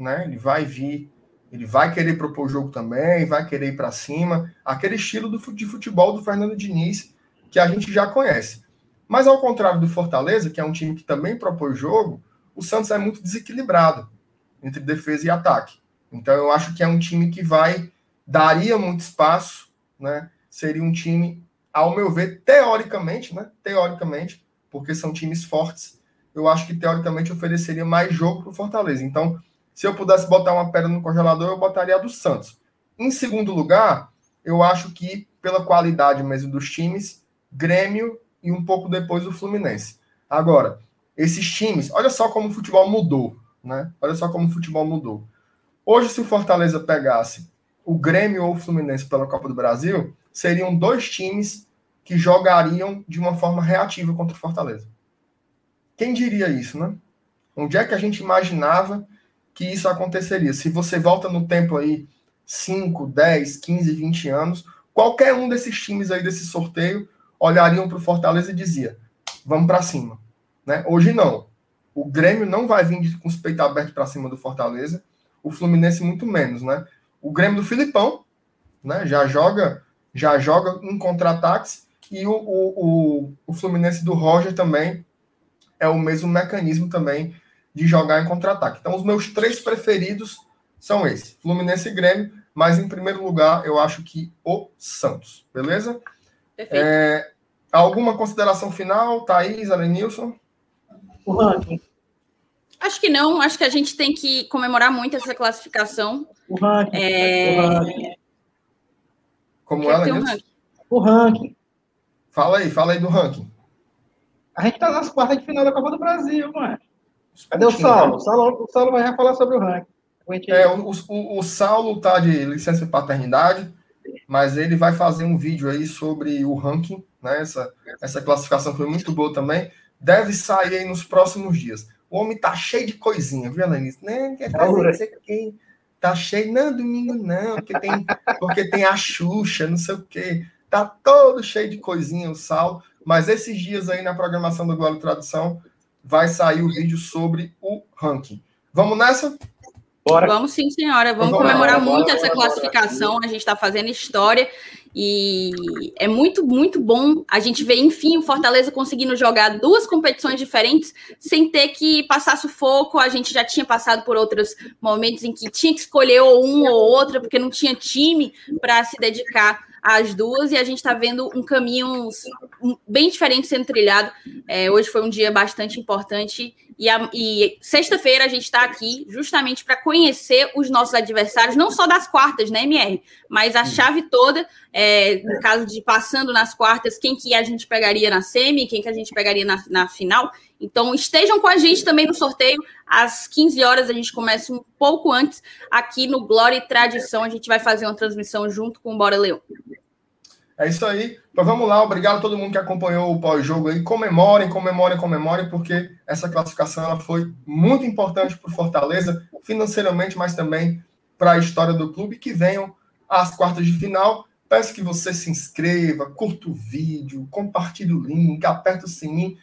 né? Ele vai vir, ele vai querer propor jogo também, vai querer ir para cima, aquele estilo do, de futebol do Fernando Diniz que a gente já conhece. Mas ao contrário do Fortaleza, que é um time que também propõe jogo, o Santos é muito desequilibrado entre defesa e ataque. Então eu acho que é um time que vai daria muito espaço, né? Seria um time, ao meu ver, teoricamente, né? Teoricamente, porque são times fortes, eu acho que teoricamente ofereceria mais jogo para o Fortaleza. Então, se eu pudesse botar uma pedra no congelador, eu botaria a do Santos. Em segundo lugar, eu acho que pela qualidade mesmo dos times, Grêmio e um pouco depois o Fluminense. Agora, esses times, olha só como o futebol mudou, né? Olha só como o futebol mudou. Hoje, se o Fortaleza pegasse o Grêmio ou o Fluminense pela Copa do Brasil, seriam dois times que jogariam de uma forma reativa contra o Fortaleza. Quem diria isso, né? Onde é que a gente imaginava que isso aconteceria? Se você volta no tempo aí 5, 10, 15, 20 anos, qualquer um desses times aí desse sorteio olhariam para o Fortaleza e dizia: vamos para cima. Né? Hoje não. O Grêmio não vai vir com os peitos abertos para cima do Fortaleza o Fluminense muito menos, né? O Grêmio do Filipão, né? Já joga, já joga em contra-ataques e o, o, o, o Fluminense do Roger também é o mesmo mecanismo também de jogar em contra-ataque. Então, os meus três preferidos são esses: Fluminense e Grêmio, mas em primeiro lugar, eu acho que o Santos, beleza? Perfeito. É, alguma consideração final, Thaís, Alenilson? O ranking. Acho que não, acho que a gente tem que comemorar muito essa classificação. O ranking. É... O ranking. Como ela, um ranking. O ranking. Fala aí, fala aí do ranking. A gente tá nas quartas de final da Copa do Brasil, mano. Cadê o Saulo? O Saulo, o Saulo vai já falar sobre o ranking. É, o, o, o Saulo tá de licença de paternidade, mas ele vai fazer um vídeo aí sobre o ranking, né? Essa, essa classificação foi muito boa também. Deve sair aí nos próximos dias. O homem tá cheio de coisinha, viu, Alanis? Não, quer fazer. Tá cheio, não, domingo não, porque tem, porque tem a Xuxa, não sei o quê. Tá todo cheio de coisinha o Sal. Mas esses dias aí na programação do Glória Tradução vai sair o vídeo sobre o ranking. Vamos nessa? Bora. Vamos sim, senhora. Vamos, vamos comemorar bora, muito bora, essa bora, classificação. A gente está fazendo história e é muito, muito bom a gente ver, enfim, o Fortaleza conseguindo jogar duas competições diferentes sem ter que passar sufoco. A gente já tinha passado por outros momentos em que tinha que escolher ou um ou outra, porque não tinha time para se dedicar às duas, e a gente está vendo um caminho bem diferente sendo trilhado. É, hoje foi um dia bastante importante e, e sexta-feira a gente está aqui justamente para conhecer os nossos adversários, não só das quartas, né, MR? Mas a chave toda, é, no caso de passando nas quartas, quem que a gente pegaria na semi, quem que a gente pegaria na, na final. Então estejam com a gente também no sorteio. Às 15 horas a gente começa um pouco antes aqui no Glória e Tradição. A gente vai fazer uma transmissão junto com o Bora Leão. É isso aí. Então vamos lá, obrigado a todo mundo que acompanhou o pós-jogo aí. Comemorem, comemorem, comemorem, porque essa classificação ela foi muito importante para o Fortaleza, financeiramente, mas também para a história do clube. Que venham às quartas de final. Peço que você se inscreva, curta o vídeo, compartilhe o link, aperte o sininho,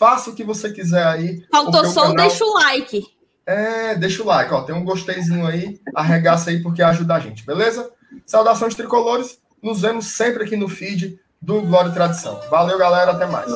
faça o que você quiser aí. Faltou só o canal... deixa o like. É, deixa o like, ó. Tem um gosteizinho aí, arregaça aí porque ajuda a gente, beleza? Saudações tricolores. Nos vemos sempre aqui no feed do Glória e Tradição. Valeu, galera. Até mais.